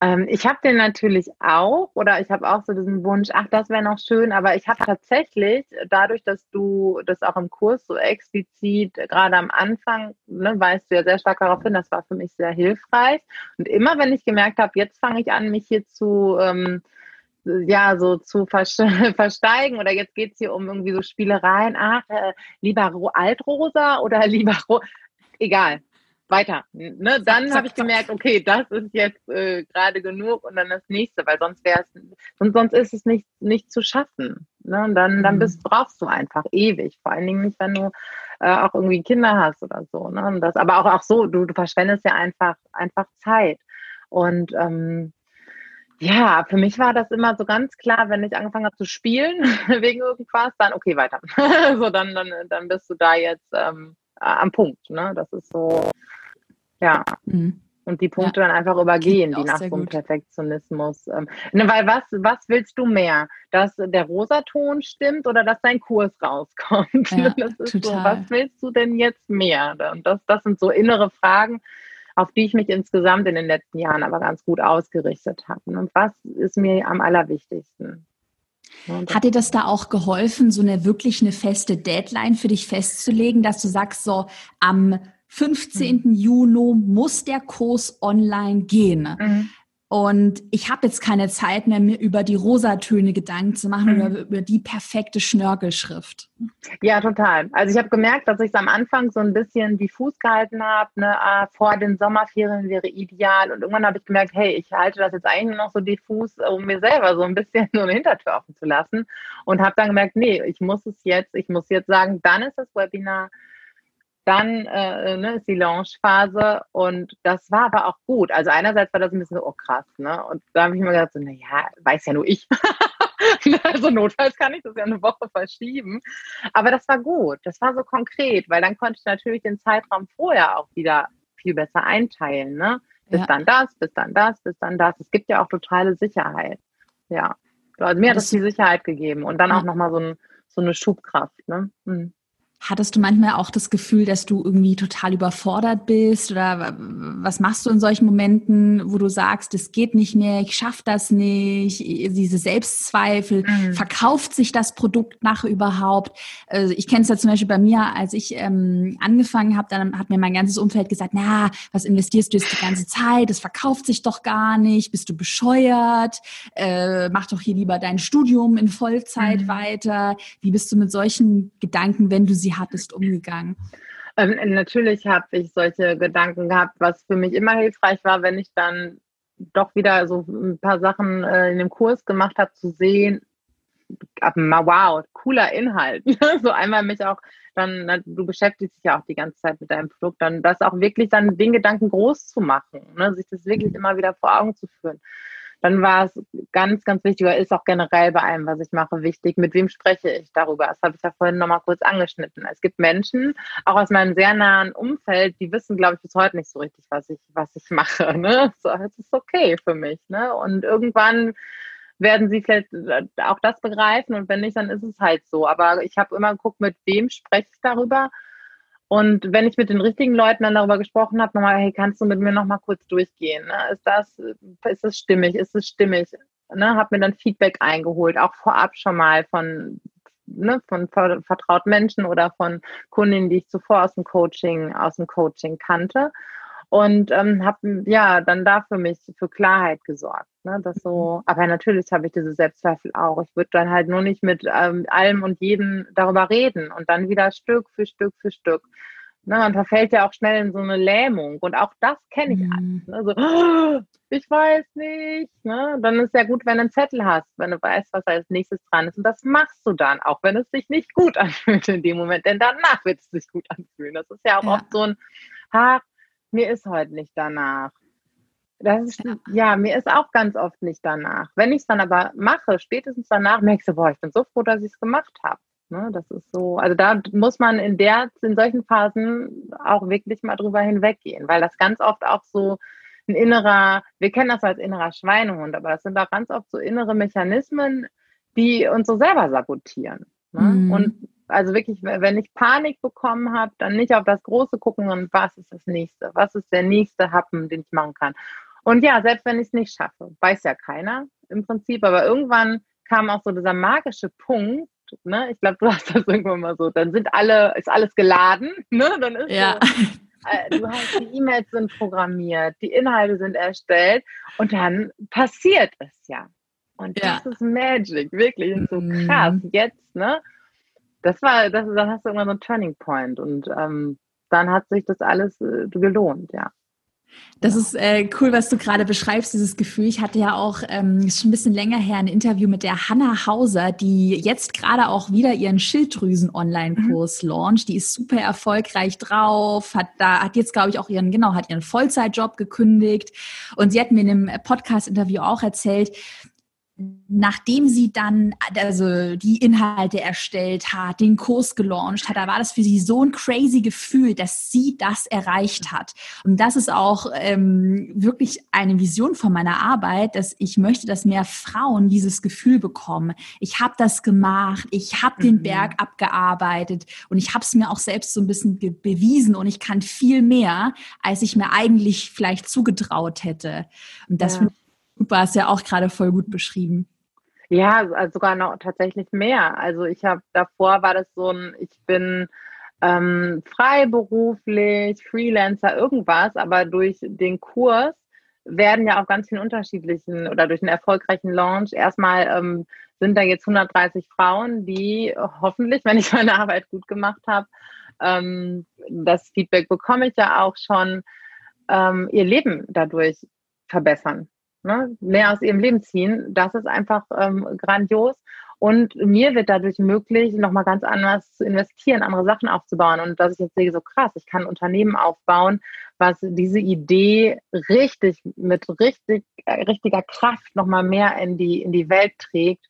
Ähm, ich habe den natürlich auch oder ich habe auch so diesen Wunsch, ach, das wäre noch schön, aber ich habe tatsächlich, dadurch, dass du das auch im Kurs so explizit gerade am Anfang, ne, weist du ja sehr stark darauf hin, das war für mich sehr hilfreich. Und immer wenn ich gemerkt habe, jetzt fange ich an, mich hier zu ähm, ja, so zu versteigen oder jetzt geht es hier um irgendwie so Spielereien, ach, äh, lieber altrosa oder lieber, egal, weiter. Ne? Dann habe ich gemerkt, okay, das ist jetzt äh, gerade genug und dann das nächste, weil sonst wäre es, sonst, sonst ist es nicht, nicht zu schaffen. Ne? Und dann, dann mhm. bist, brauchst du einfach ewig. Vor allen Dingen nicht, wenn du äh, auch irgendwie Kinder hast oder so. Ne? Und das, aber auch, auch so, du, du verschwendest ja einfach, einfach Zeit. Und ähm, ja, für mich war das immer so ganz klar, wenn ich angefangen habe zu spielen wegen irgendwas, dann okay, weiter. so, dann, dann, dann bist du da jetzt ähm, am Punkt. Ne? Das ist so, ja. Mhm. Und die Punkte ja. dann einfach übergehen, die nach so einem Perfektionismus. Ähm, ne, weil was, was willst du mehr? Dass der Rosaton stimmt oder dass dein Kurs rauskommt? Ja, das ist total. so, was willst du denn jetzt mehr? Und das, das sind so innere Fragen, auf die ich mich insgesamt in den letzten Jahren aber ganz gut ausgerichtet habe. Und was ist mir am allerwichtigsten? Hat dir das da auch geholfen, so eine wirklich eine feste Deadline für dich festzulegen, dass du sagst, so am 15. Mhm. Juni muss der Kurs online gehen? Mhm. Und ich habe jetzt keine Zeit mehr, mir über die Rosatöne Gedanken zu machen mhm. oder über die perfekte Schnörkelschrift. Ja, total. Also ich habe gemerkt, dass ich es am Anfang so ein bisschen diffus gehalten habe. Ne? Ah, vor den Sommerferien wäre ideal. Und irgendwann habe ich gemerkt, hey, ich halte das jetzt eigentlich nur noch so diffus, um mir selber so ein bisschen so eine Hintertür offen zu lassen. Und habe dann gemerkt, nee, ich muss es jetzt, ich muss jetzt sagen, dann ist das Webinar dann äh, ne, ist die Launchphase und das war aber auch gut. Also einerseits war das ein bisschen so, oh krass, ne? Und da habe ich mir gedacht, so, naja, weiß ja nur ich. also notfalls kann ich das ja eine Woche verschieben. Aber das war gut, das war so konkret, weil dann konnte ich natürlich den Zeitraum vorher auch wieder viel besser einteilen, ne? Bis ja. dann das, bis dann das, bis dann das. Es gibt ja auch totale Sicherheit. Ja. Also mir hat das die Sicherheit gegeben und dann auch nochmal so, ein, so eine Schubkraft, ne? Mhm. Hattest du manchmal auch das Gefühl, dass du irgendwie total überfordert bist? Oder was machst du in solchen Momenten, wo du sagst, es geht nicht mehr, ich schaffe das nicht, diese Selbstzweifel, mhm. verkauft sich das Produkt nachher überhaupt? Also ich kenne es ja zum Beispiel bei mir, als ich ähm, angefangen habe, dann hat mir mein ganzes Umfeld gesagt, na, was investierst du jetzt die ganze Zeit? Das verkauft sich doch gar nicht, bist du bescheuert? Äh, mach doch hier lieber dein Studium in Vollzeit mhm. weiter. Wie bist du mit solchen Gedanken, wenn du sie hattest, umgegangen? Ähm, natürlich habe ich solche Gedanken gehabt, was für mich immer hilfreich war, wenn ich dann doch wieder so ein paar Sachen äh, in dem Kurs gemacht habe, zu sehen, wow, cooler Inhalt. so einmal mich auch dann, du beschäftigst dich ja auch die ganze Zeit mit deinem Produkt, dann das auch wirklich dann den Gedanken groß zu machen, ne? sich das wirklich immer wieder vor Augen zu führen dann war es ganz, ganz wichtig, oder ist auch generell bei allem, was ich mache, wichtig, mit wem spreche ich darüber. Das habe ich ja vorhin nochmal kurz angeschnitten. Es gibt Menschen, auch aus meinem sehr nahen Umfeld, die wissen, glaube ich, bis heute nicht so richtig, was ich, was ich mache. Ne? So, es ist okay für mich. Ne? Und irgendwann werden sie vielleicht äh, auch das begreifen und wenn nicht, dann ist es halt so. Aber ich habe immer geguckt, mit wem spreche ich darüber und wenn ich mit den richtigen Leuten dann darüber gesprochen habe, nochmal, hey, kannst du mit mir nochmal kurz durchgehen? Ne? Ist das, ist das stimmig? Ist es stimmig? Ne? Habe mir dann Feedback eingeholt, auch vorab schon mal von, ne, von vertrauten Menschen oder von Kundinnen, die ich zuvor aus dem Coaching, aus dem Coaching kannte und ähm, habe ja dann da für mich für Klarheit gesorgt. Ne, das so, aber natürlich habe ich diese Selbstzweifel auch. Ich würde dann halt nur nicht mit ähm, allem und jedem darüber reden und dann wieder Stück für Stück für Stück. Ne, man verfällt ja auch schnell in so eine Lähmung und auch das kenne ich mhm. alles. Ne, so, oh, ich weiß nicht. Ne? Dann ist ja gut, wenn du einen Zettel hast, wenn du weißt, was als nächstes dran ist. Und das machst du dann, auch wenn es sich nicht gut anfühlt in dem Moment, denn danach wird es sich gut anfühlen. Das ist ja auch ja. oft so ein, ha, mir ist heute nicht danach. Das ist, ja. ja, mir ist auch ganz oft nicht danach. Wenn ich es dann aber mache, spätestens danach merkst du, boah, ich bin so froh, dass ich es gemacht habe. Ne, das ist so, also da muss man in der, in solchen Phasen auch wirklich mal drüber hinweggehen, weil das ganz oft auch so ein innerer, wir kennen das als innerer Schweinehund, aber das sind auch ganz oft so innere Mechanismen, die uns so selber sabotieren. Ne? Mhm. Und also wirklich, wenn ich Panik bekommen habe, dann nicht auf das Große gucken, sondern was ist das nächste? Was ist der nächste Happen, den ich machen kann? Und ja, selbst wenn ich es nicht schaffe, weiß ja keiner im Prinzip, aber irgendwann kam auch so dieser magische Punkt, ne? Ich glaube, du hast das irgendwann mal so, dann sind alle, ist alles geladen, ne? Dann ist ja. So, äh, du hast die E-Mails sind programmiert, die Inhalte sind erstellt und dann passiert es ja. Und ja. das ist Magic, wirklich. Und so mhm. krass. Jetzt, ne? Das war, das, dann hast du irgendwann so einen Turning Point. Und ähm, dann hat sich das alles äh, gelohnt, ja. Das ist äh, cool, was du gerade beschreibst, dieses Gefühl. Ich hatte ja auch ähm, schon ein bisschen länger her ein Interview mit der Hanna Hauser, die jetzt gerade auch wieder ihren Schilddrüsen-Online-Kurs mhm. launcht. Die ist super erfolgreich drauf, hat da hat jetzt glaube ich auch ihren genau hat ihren Vollzeitjob gekündigt und sie hat mir in einem Podcast-Interview auch erzählt, nachdem sie dann also die Inhalte erstellt hat, den Kurs gelauncht hat, da war das für sie so ein crazy Gefühl, dass sie das erreicht hat. Und das ist auch ähm, wirklich eine Vision von meiner Arbeit, dass ich möchte, dass mehr Frauen dieses Gefühl bekommen. Ich habe das gemacht, ich habe den mhm. Berg abgearbeitet und ich habe es mir auch selbst so ein bisschen bewiesen und ich kann viel mehr, als ich mir eigentlich vielleicht zugetraut hätte. Und das ja. finde Super, hast ja auch gerade voll gut beschrieben. Ja, also sogar noch tatsächlich mehr. Also ich habe davor war das so ein, ich bin ähm, freiberuflich, Freelancer, irgendwas, aber durch den Kurs werden ja auf ganz vielen unterschiedlichen oder durch einen erfolgreichen Launch erstmal ähm, sind da jetzt 130 Frauen, die hoffentlich, wenn ich meine Arbeit gut gemacht habe, ähm, das Feedback bekomme ich ja auch schon, ähm, ihr Leben dadurch verbessern ne, mehr aus ihrem Leben ziehen. Das ist einfach ähm, grandios. Und mir wird dadurch möglich, nochmal ganz anders zu investieren, andere Sachen aufzubauen. Und dass ich jetzt sehe, so krass, ich kann ein Unternehmen aufbauen, was diese Idee richtig, mit richtig, äh, richtiger Kraft nochmal mehr in die, in die Welt trägt.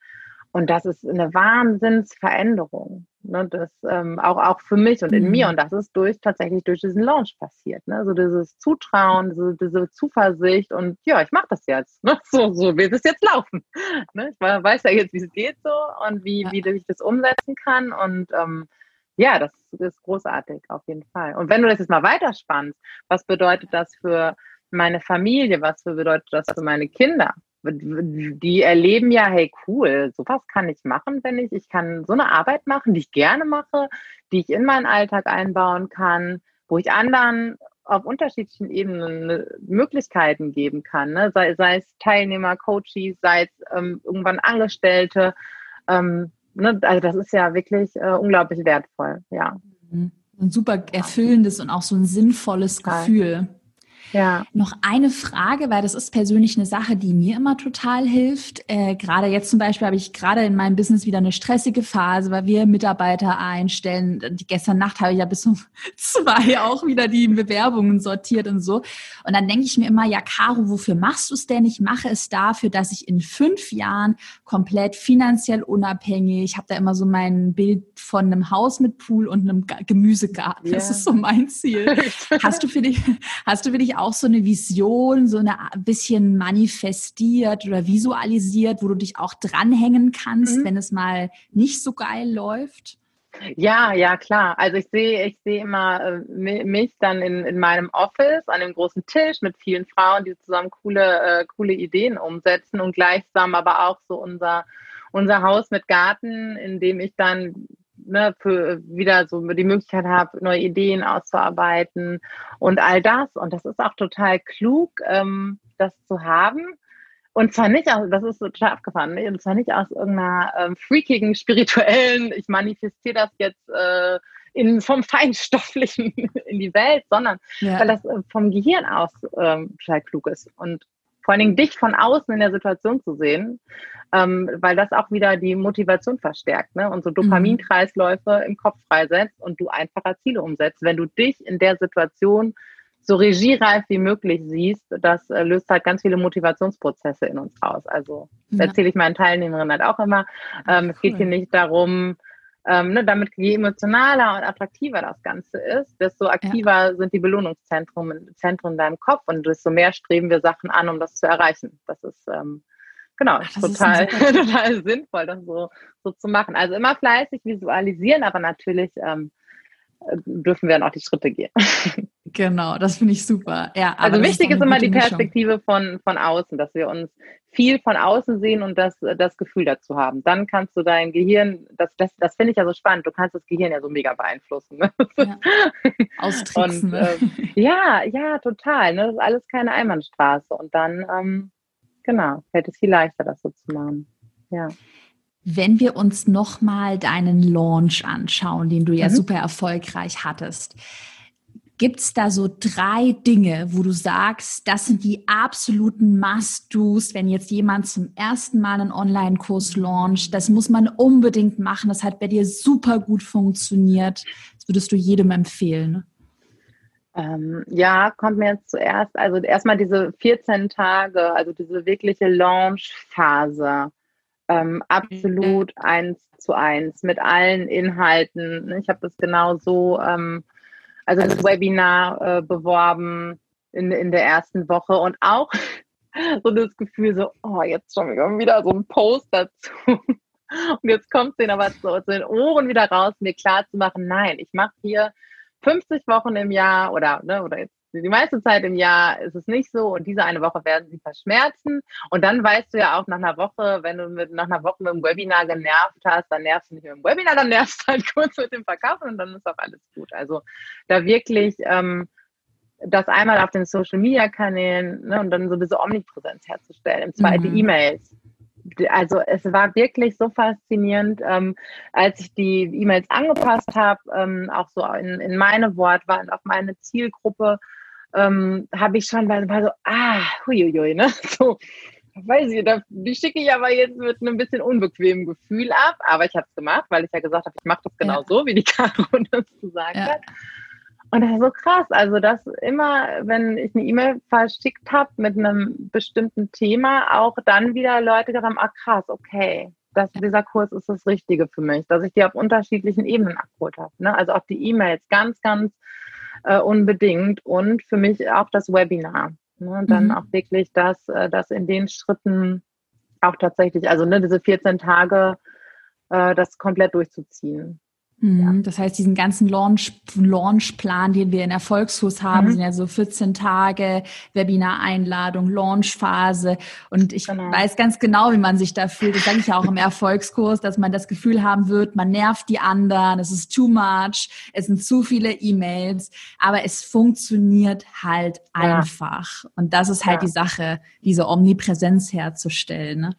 Und das ist eine Wahnsinnsveränderung. Ne, das ähm, auch, auch für mich und in mhm. mir. Und das ist durch tatsächlich durch diesen Launch passiert. Ne? So dieses Zutrauen, diese, diese Zuversicht und ja, ich mache das jetzt. Ne? So, so wird es jetzt laufen. Ne? Ich weiß ja jetzt, wie es geht so und wie, ja. wie ich das umsetzen kann. Und ähm, ja, das ist großartig auf jeden Fall. Und wenn du das jetzt mal weiterspannst, was bedeutet das für meine Familie? Was bedeutet das für meine Kinder? Die erleben ja, hey cool, sowas kann ich machen, wenn ich, ich kann so eine Arbeit machen, die ich gerne mache, die ich in meinen Alltag einbauen kann, wo ich anderen auf unterschiedlichen Ebenen äh, Möglichkeiten geben kann, ne? sei, sei es Teilnehmer, Coaches, sei es ähm, irgendwann Angestellte. Ähm, ne? Also das ist ja wirklich äh, unglaublich wertvoll, ja. Mhm. Ein super erfüllendes und auch so ein sinnvolles Gefühl. Ja. Noch eine Frage, weil das ist persönlich eine Sache, die mir immer total hilft. Äh, gerade jetzt zum Beispiel habe ich gerade in meinem Business wieder eine stressige Phase, weil wir Mitarbeiter einstellen. Gestern Nacht habe ich ja bis um zwei auch wieder die Bewerbungen sortiert und so. Und dann denke ich mir immer, ja, Caro, wofür machst du es denn? Ich mache es dafür, dass ich in fünf Jahren komplett finanziell unabhängig, ich habe da immer so mein Bild von einem Haus mit Pool und einem Gemüsegarten. Yeah. Das ist so mein Ziel. hast du für dich, hast du für dich auch auch so eine Vision, so eine bisschen manifestiert oder visualisiert, wo du dich auch dranhängen kannst, mhm. wenn es mal nicht so geil läuft? Ja, ja, klar. Also ich sehe, ich sehe immer äh, mich dann in, in meinem Office an dem großen Tisch mit vielen Frauen, die zusammen coole, äh, coole Ideen umsetzen und gleichsam aber auch so unser, unser Haus mit Garten, in dem ich dann ne, für wieder so die Möglichkeit habe, neue Ideen auszuarbeiten und all das. Und das ist auch total klug, ähm, das zu haben. Und zwar nicht aus, das ist total abgefahren, ne? und zwar nicht aus irgendeiner ähm, freakigen, spirituellen, ich manifestiere das jetzt äh, in, vom Feinstofflichen in die Welt, sondern ja. weil das äh, vom Gehirn aus ähm, total klug ist. Und vor allen Dingen dich von außen in der Situation zu sehen, ähm, weil das auch wieder die Motivation verstärkt ne? und so mhm. Dopaminkreisläufe im Kopf freisetzt und du einfacher Ziele umsetzt. Wenn du dich in der Situation so regiereif wie möglich siehst, das äh, löst halt ganz viele Motivationsprozesse in uns aus. Also ja. erzähle ich meinen Teilnehmerinnen halt auch immer. Ähm, cool. Es geht hier nicht darum, ähm, ne, damit je emotionaler und attraktiver das Ganze ist, desto aktiver ja. sind die Belohnungszentren Zentren in deinem Kopf und desto mehr streben wir Sachen an, um das zu erreichen. Das ist ähm, genau Ach, das total, ist total sinnvoll, das so, so zu machen. Also immer fleißig visualisieren, aber natürlich ähm, dürfen wir dann auch die Schritte gehen. Genau, das finde ich super. Ja, also wichtig ist, ist immer die Perspektive von, von außen, dass wir uns viel von außen sehen und das, das Gefühl dazu haben. Dann kannst du dein Gehirn, das, das, das finde ich ja so spannend, du kannst das Gehirn ja so mega beeinflussen. Ne? Ja. Austricksen. Und, äh, ja, ja, total. Ne? Das ist alles keine Einbahnstraße. Und dann, ähm, genau, fällt es viel leichter, das so zu machen. Ja. Wenn wir uns nochmal deinen Launch anschauen, den du ja mhm. super erfolgreich hattest, Gibt es da so drei Dinge, wo du sagst, das sind die absoluten Must-Dos, wenn jetzt jemand zum ersten Mal einen Online-Kurs launcht? Das muss man unbedingt machen. Das hat bei dir super gut funktioniert. Das würdest du jedem empfehlen. Ähm, ja, kommt mir jetzt zuerst, also erstmal diese 14 Tage, also diese wirkliche Launch-Phase. Ähm, absolut mhm. eins zu eins mit allen Inhalten. Ich habe das genau so ähm, also das Webinar äh, beworben in, in der ersten Woche und auch so das Gefühl so, oh, jetzt schon wieder so ein Post dazu. Und jetzt kommt es denen aber so zu den Ohren wieder raus, mir klar zu machen, nein, ich mache hier 50 Wochen im Jahr oder, ne, oder jetzt die meiste Zeit im Jahr ist es nicht so und diese eine Woche werden sie verschmerzen. Und dann weißt du ja auch nach einer Woche, wenn du mit, nach einer Woche mit dem Webinar genervt hast, dann nervst du nicht mit dem Webinar, dann nervst du halt kurz mit dem Verkaufen und dann ist auch alles gut. Also da wirklich ähm, das einmal auf den Social Media Kanälen ne, und dann so diese Omnipräsenz herzustellen. Im zweiten mhm. E-Mails also es war wirklich so faszinierend, ähm, als ich die E-Mails angepasst habe, ähm, auch so in, in meine Wortwahl und auf meine Zielgruppe, ähm, habe ich schon war, war so, ah, huiuiui, ne? So, weiß ich, die schicke ich aber jetzt mit einem bisschen unbequemen Gefühl ab. Aber ich habe es gemacht, weil ich ja gesagt habe, ich mache das genau ja. so, wie die Caro das gesagt ja. hat. Und das ist so krass. Also, dass immer, wenn ich eine E-Mail verschickt habe mit einem bestimmten Thema, auch dann wieder Leute gesagt haben, ah krass, okay, das, dieser Kurs ist das Richtige für mich, dass ich die auf unterschiedlichen Ebenen abgeholt habe. Ne? Also auch die E-Mails ganz, ganz äh, unbedingt und für mich auch das Webinar. Ne? Dann mhm. auch wirklich das, äh, das in den Schritten auch tatsächlich, also ne, diese 14 Tage, äh, das komplett durchzuziehen. Ja. Mhm, das heißt, diesen ganzen Launch, Launchplan, den wir in Erfolgskurs haben, mhm. sind ja so 14 Tage, Webinar-Einladung, Launchphase. Und ich genau. weiß ganz genau, wie man sich da fühlt. Das sage ich ja auch im Erfolgskurs, dass man das Gefühl haben wird, man nervt die anderen, es ist too much, es sind zu viele E-Mails, aber es funktioniert halt ja. einfach. Und das ist halt ja. die Sache, diese Omnipräsenz herzustellen. Ne?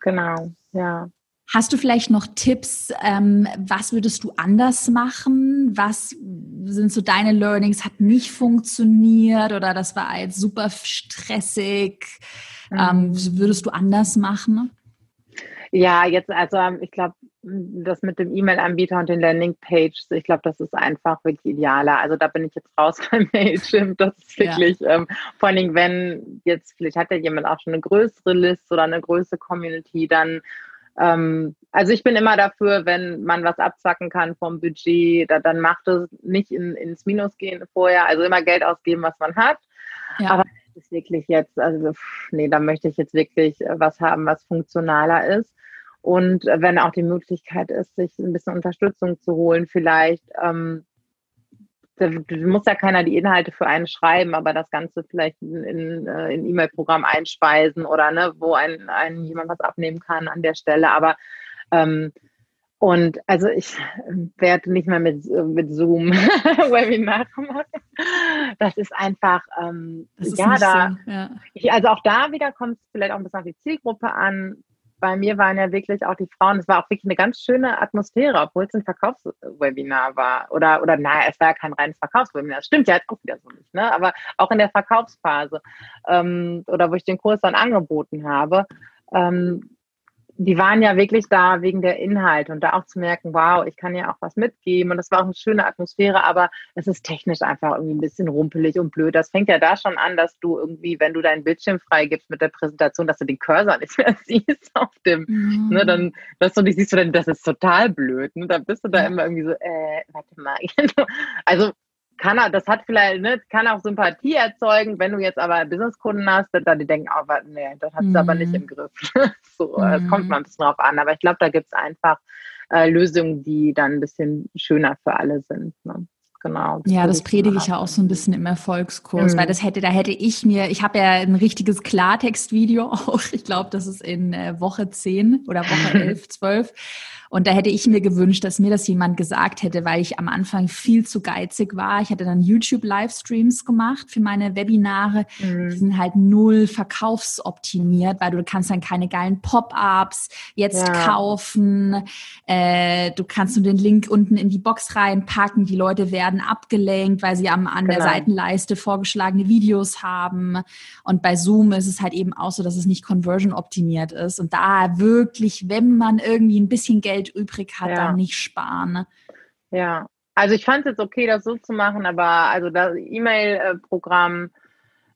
Genau, ja. Hast du vielleicht noch Tipps, ähm, was würdest du anders machen? Was sind so deine Learnings? Hat nicht funktioniert oder das war jetzt super stressig? Ähm, mhm. würdest du anders machen? Ja, jetzt, also ähm, ich glaube, das mit dem E-Mail-Anbieter und den Landingpages, ich glaube, das ist einfach wirklich idealer. Also da bin ich jetzt raus beim Mailchimp. Das ist wirklich, ja. ähm, vor allen Dingen, wenn jetzt, vielleicht hat ja jemand auch schon eine größere Liste oder eine größere Community, dann ähm, also ich bin immer dafür, wenn man was abzacken kann vom Budget, da, dann macht es nicht in, ins Minus gehen vorher. Also immer Geld ausgeben, was man hat. Ja. Aber das ist wirklich jetzt, also nee, da möchte ich jetzt wirklich äh, was haben, was funktionaler ist. Und wenn auch die Möglichkeit ist, sich ein bisschen Unterstützung zu holen, vielleicht ähm, da muss ja keiner die Inhalte für einen schreiben, aber das Ganze vielleicht in, in, äh, in E-Mail-Programm einspeisen oder ne, wo ein, ein jemand was abnehmen kann an der Stelle. Aber ähm, und also ich werde nicht mehr mit, mit Zoom Webinar machen. Das ist einfach, ähm, ist ja, da, ja. Ich, also auch da wieder kommt es vielleicht auch ein bisschen auf die Zielgruppe an bei mir waren ja wirklich auch die Frauen, es war auch wirklich eine ganz schöne Atmosphäre, obwohl es ein Verkaufswebinar war. Oder, oder naja, es war ja kein reines Verkaufswebinar. Das stimmt ja jetzt auch wieder so nicht, ne? Aber auch in der Verkaufsphase ähm, oder wo ich den Kurs dann angeboten habe, ähm, die waren ja wirklich da wegen der Inhalte und da auch zu merken, wow, ich kann ja auch was mitgeben und das war auch eine schöne Atmosphäre, aber es ist technisch einfach irgendwie ein bisschen rumpelig und blöd. Das fängt ja da schon an, dass du irgendwie, wenn du deinen Bildschirm freigibst mit der Präsentation, dass du den Cursor nicht mehr siehst auf dem, mhm. ne, dann, dass du nicht siehst, das ist total blöd. Ne? Da bist du da immer irgendwie so, äh, warte mal. also kann er, das hat vielleicht, ne, kann auch Sympathie erzeugen, wenn du jetzt aber Businesskunden hast, dann die denken, oh, nee, das hat es mhm. aber nicht im Griff. so, mhm. es kommt mal ein bisschen drauf an. Aber ich glaube, da gibt es einfach äh, Lösungen, die dann ein bisschen schöner für alle sind. Ne? Genau. Das ja, das predige ich ja auch so ein bisschen im Erfolgskurs, mhm. weil das hätte, da hätte ich mir, ich habe ja ein richtiges Klartextvideo auch. Ich glaube, das ist in äh, Woche 10 oder Woche 11, 12. Und da hätte ich mir gewünscht, dass mir das jemand gesagt hätte, weil ich am Anfang viel zu geizig war. Ich hatte dann YouTube-Livestreams gemacht für meine Webinare. Mhm. Die sind halt null verkaufsoptimiert, weil du kannst dann keine geilen Pop-ups jetzt ja. kaufen. Äh, du kannst nur den Link unten in die Box reinpacken. Die Leute werden abgelenkt, weil sie am, an genau. der Seitenleiste vorgeschlagene Videos haben. Und bei Zoom ist es halt eben auch so, dass es nicht conversion optimiert ist. Und da wirklich, wenn man irgendwie ein bisschen Geld Geld übrig hat, ja. dann nicht sparen. Ne? Ja, also ich fand es jetzt okay, das so zu machen, aber also das E-Mail-Programm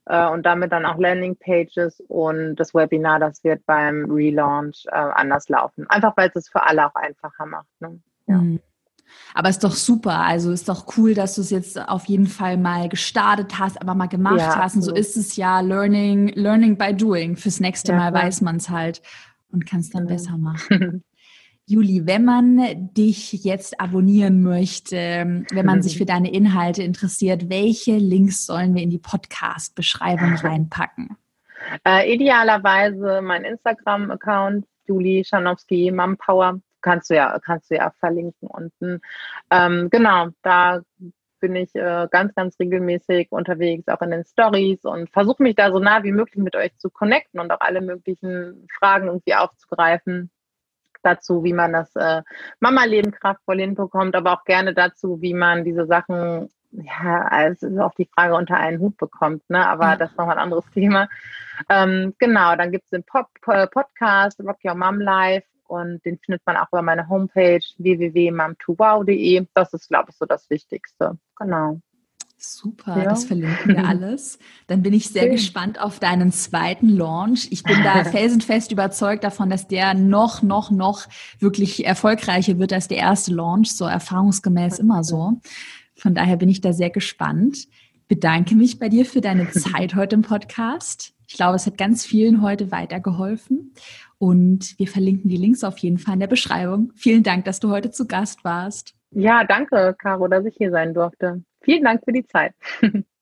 äh, und damit dann auch Landing-Pages und das Webinar, das wird beim Relaunch äh, anders laufen. Einfach weil es es für alle auch einfacher macht. Ne? Ja. Mhm. Aber ist doch super. Also ist doch cool, dass du es jetzt auf jeden Fall mal gestartet hast, aber mal gemacht ja, hast. Und so ist es ja Learning, Learning by Doing. Fürs nächste ja, Mal weiß man es halt und kann es dann ja. besser machen. Juli, wenn man dich jetzt abonnieren möchte, wenn man sich für deine Inhalte interessiert, welche Links sollen wir in die Podcast-Beschreibung reinpacken? Äh, idealerweise mein Instagram-Account, Juli Schanowski, Mumpower, kannst du ja, kannst du ja verlinken unten. Ähm, genau, da bin ich äh, ganz, ganz regelmäßig unterwegs, auch in den Stories und versuche mich da so nah wie möglich mit euch zu connecten und auch alle möglichen Fragen irgendwie aufzugreifen dazu, wie man das äh, Mama-Leben kraftvoll hinbekommt, aber auch gerne dazu, wie man diese Sachen, ja, also ist auch die Frage unter einen Hut bekommt, ne? aber das ist nochmal ein anderes Thema. Ähm, genau, dann gibt es den Pop Podcast Rock Your Mom Live und den findet man auch über meine Homepage www.mom2wow.de. Das ist, glaube ich, so das Wichtigste. Genau. Super, ja. das verlinken wir alles. Dann bin ich sehr okay. gespannt auf deinen zweiten Launch. Ich bin da felsenfest überzeugt davon, dass der noch, noch, noch wirklich erfolgreicher wird als der erste Launch, so erfahrungsgemäß immer so. Von daher bin ich da sehr gespannt. Bedanke mich bei dir für deine Zeit heute im Podcast. Ich glaube, es hat ganz vielen heute weitergeholfen. Und wir verlinken die Links auf jeden Fall in der Beschreibung. Vielen Dank, dass du heute zu Gast warst. Ja, danke, Caro, dass ich hier sein durfte. Vielen Dank für die Zeit.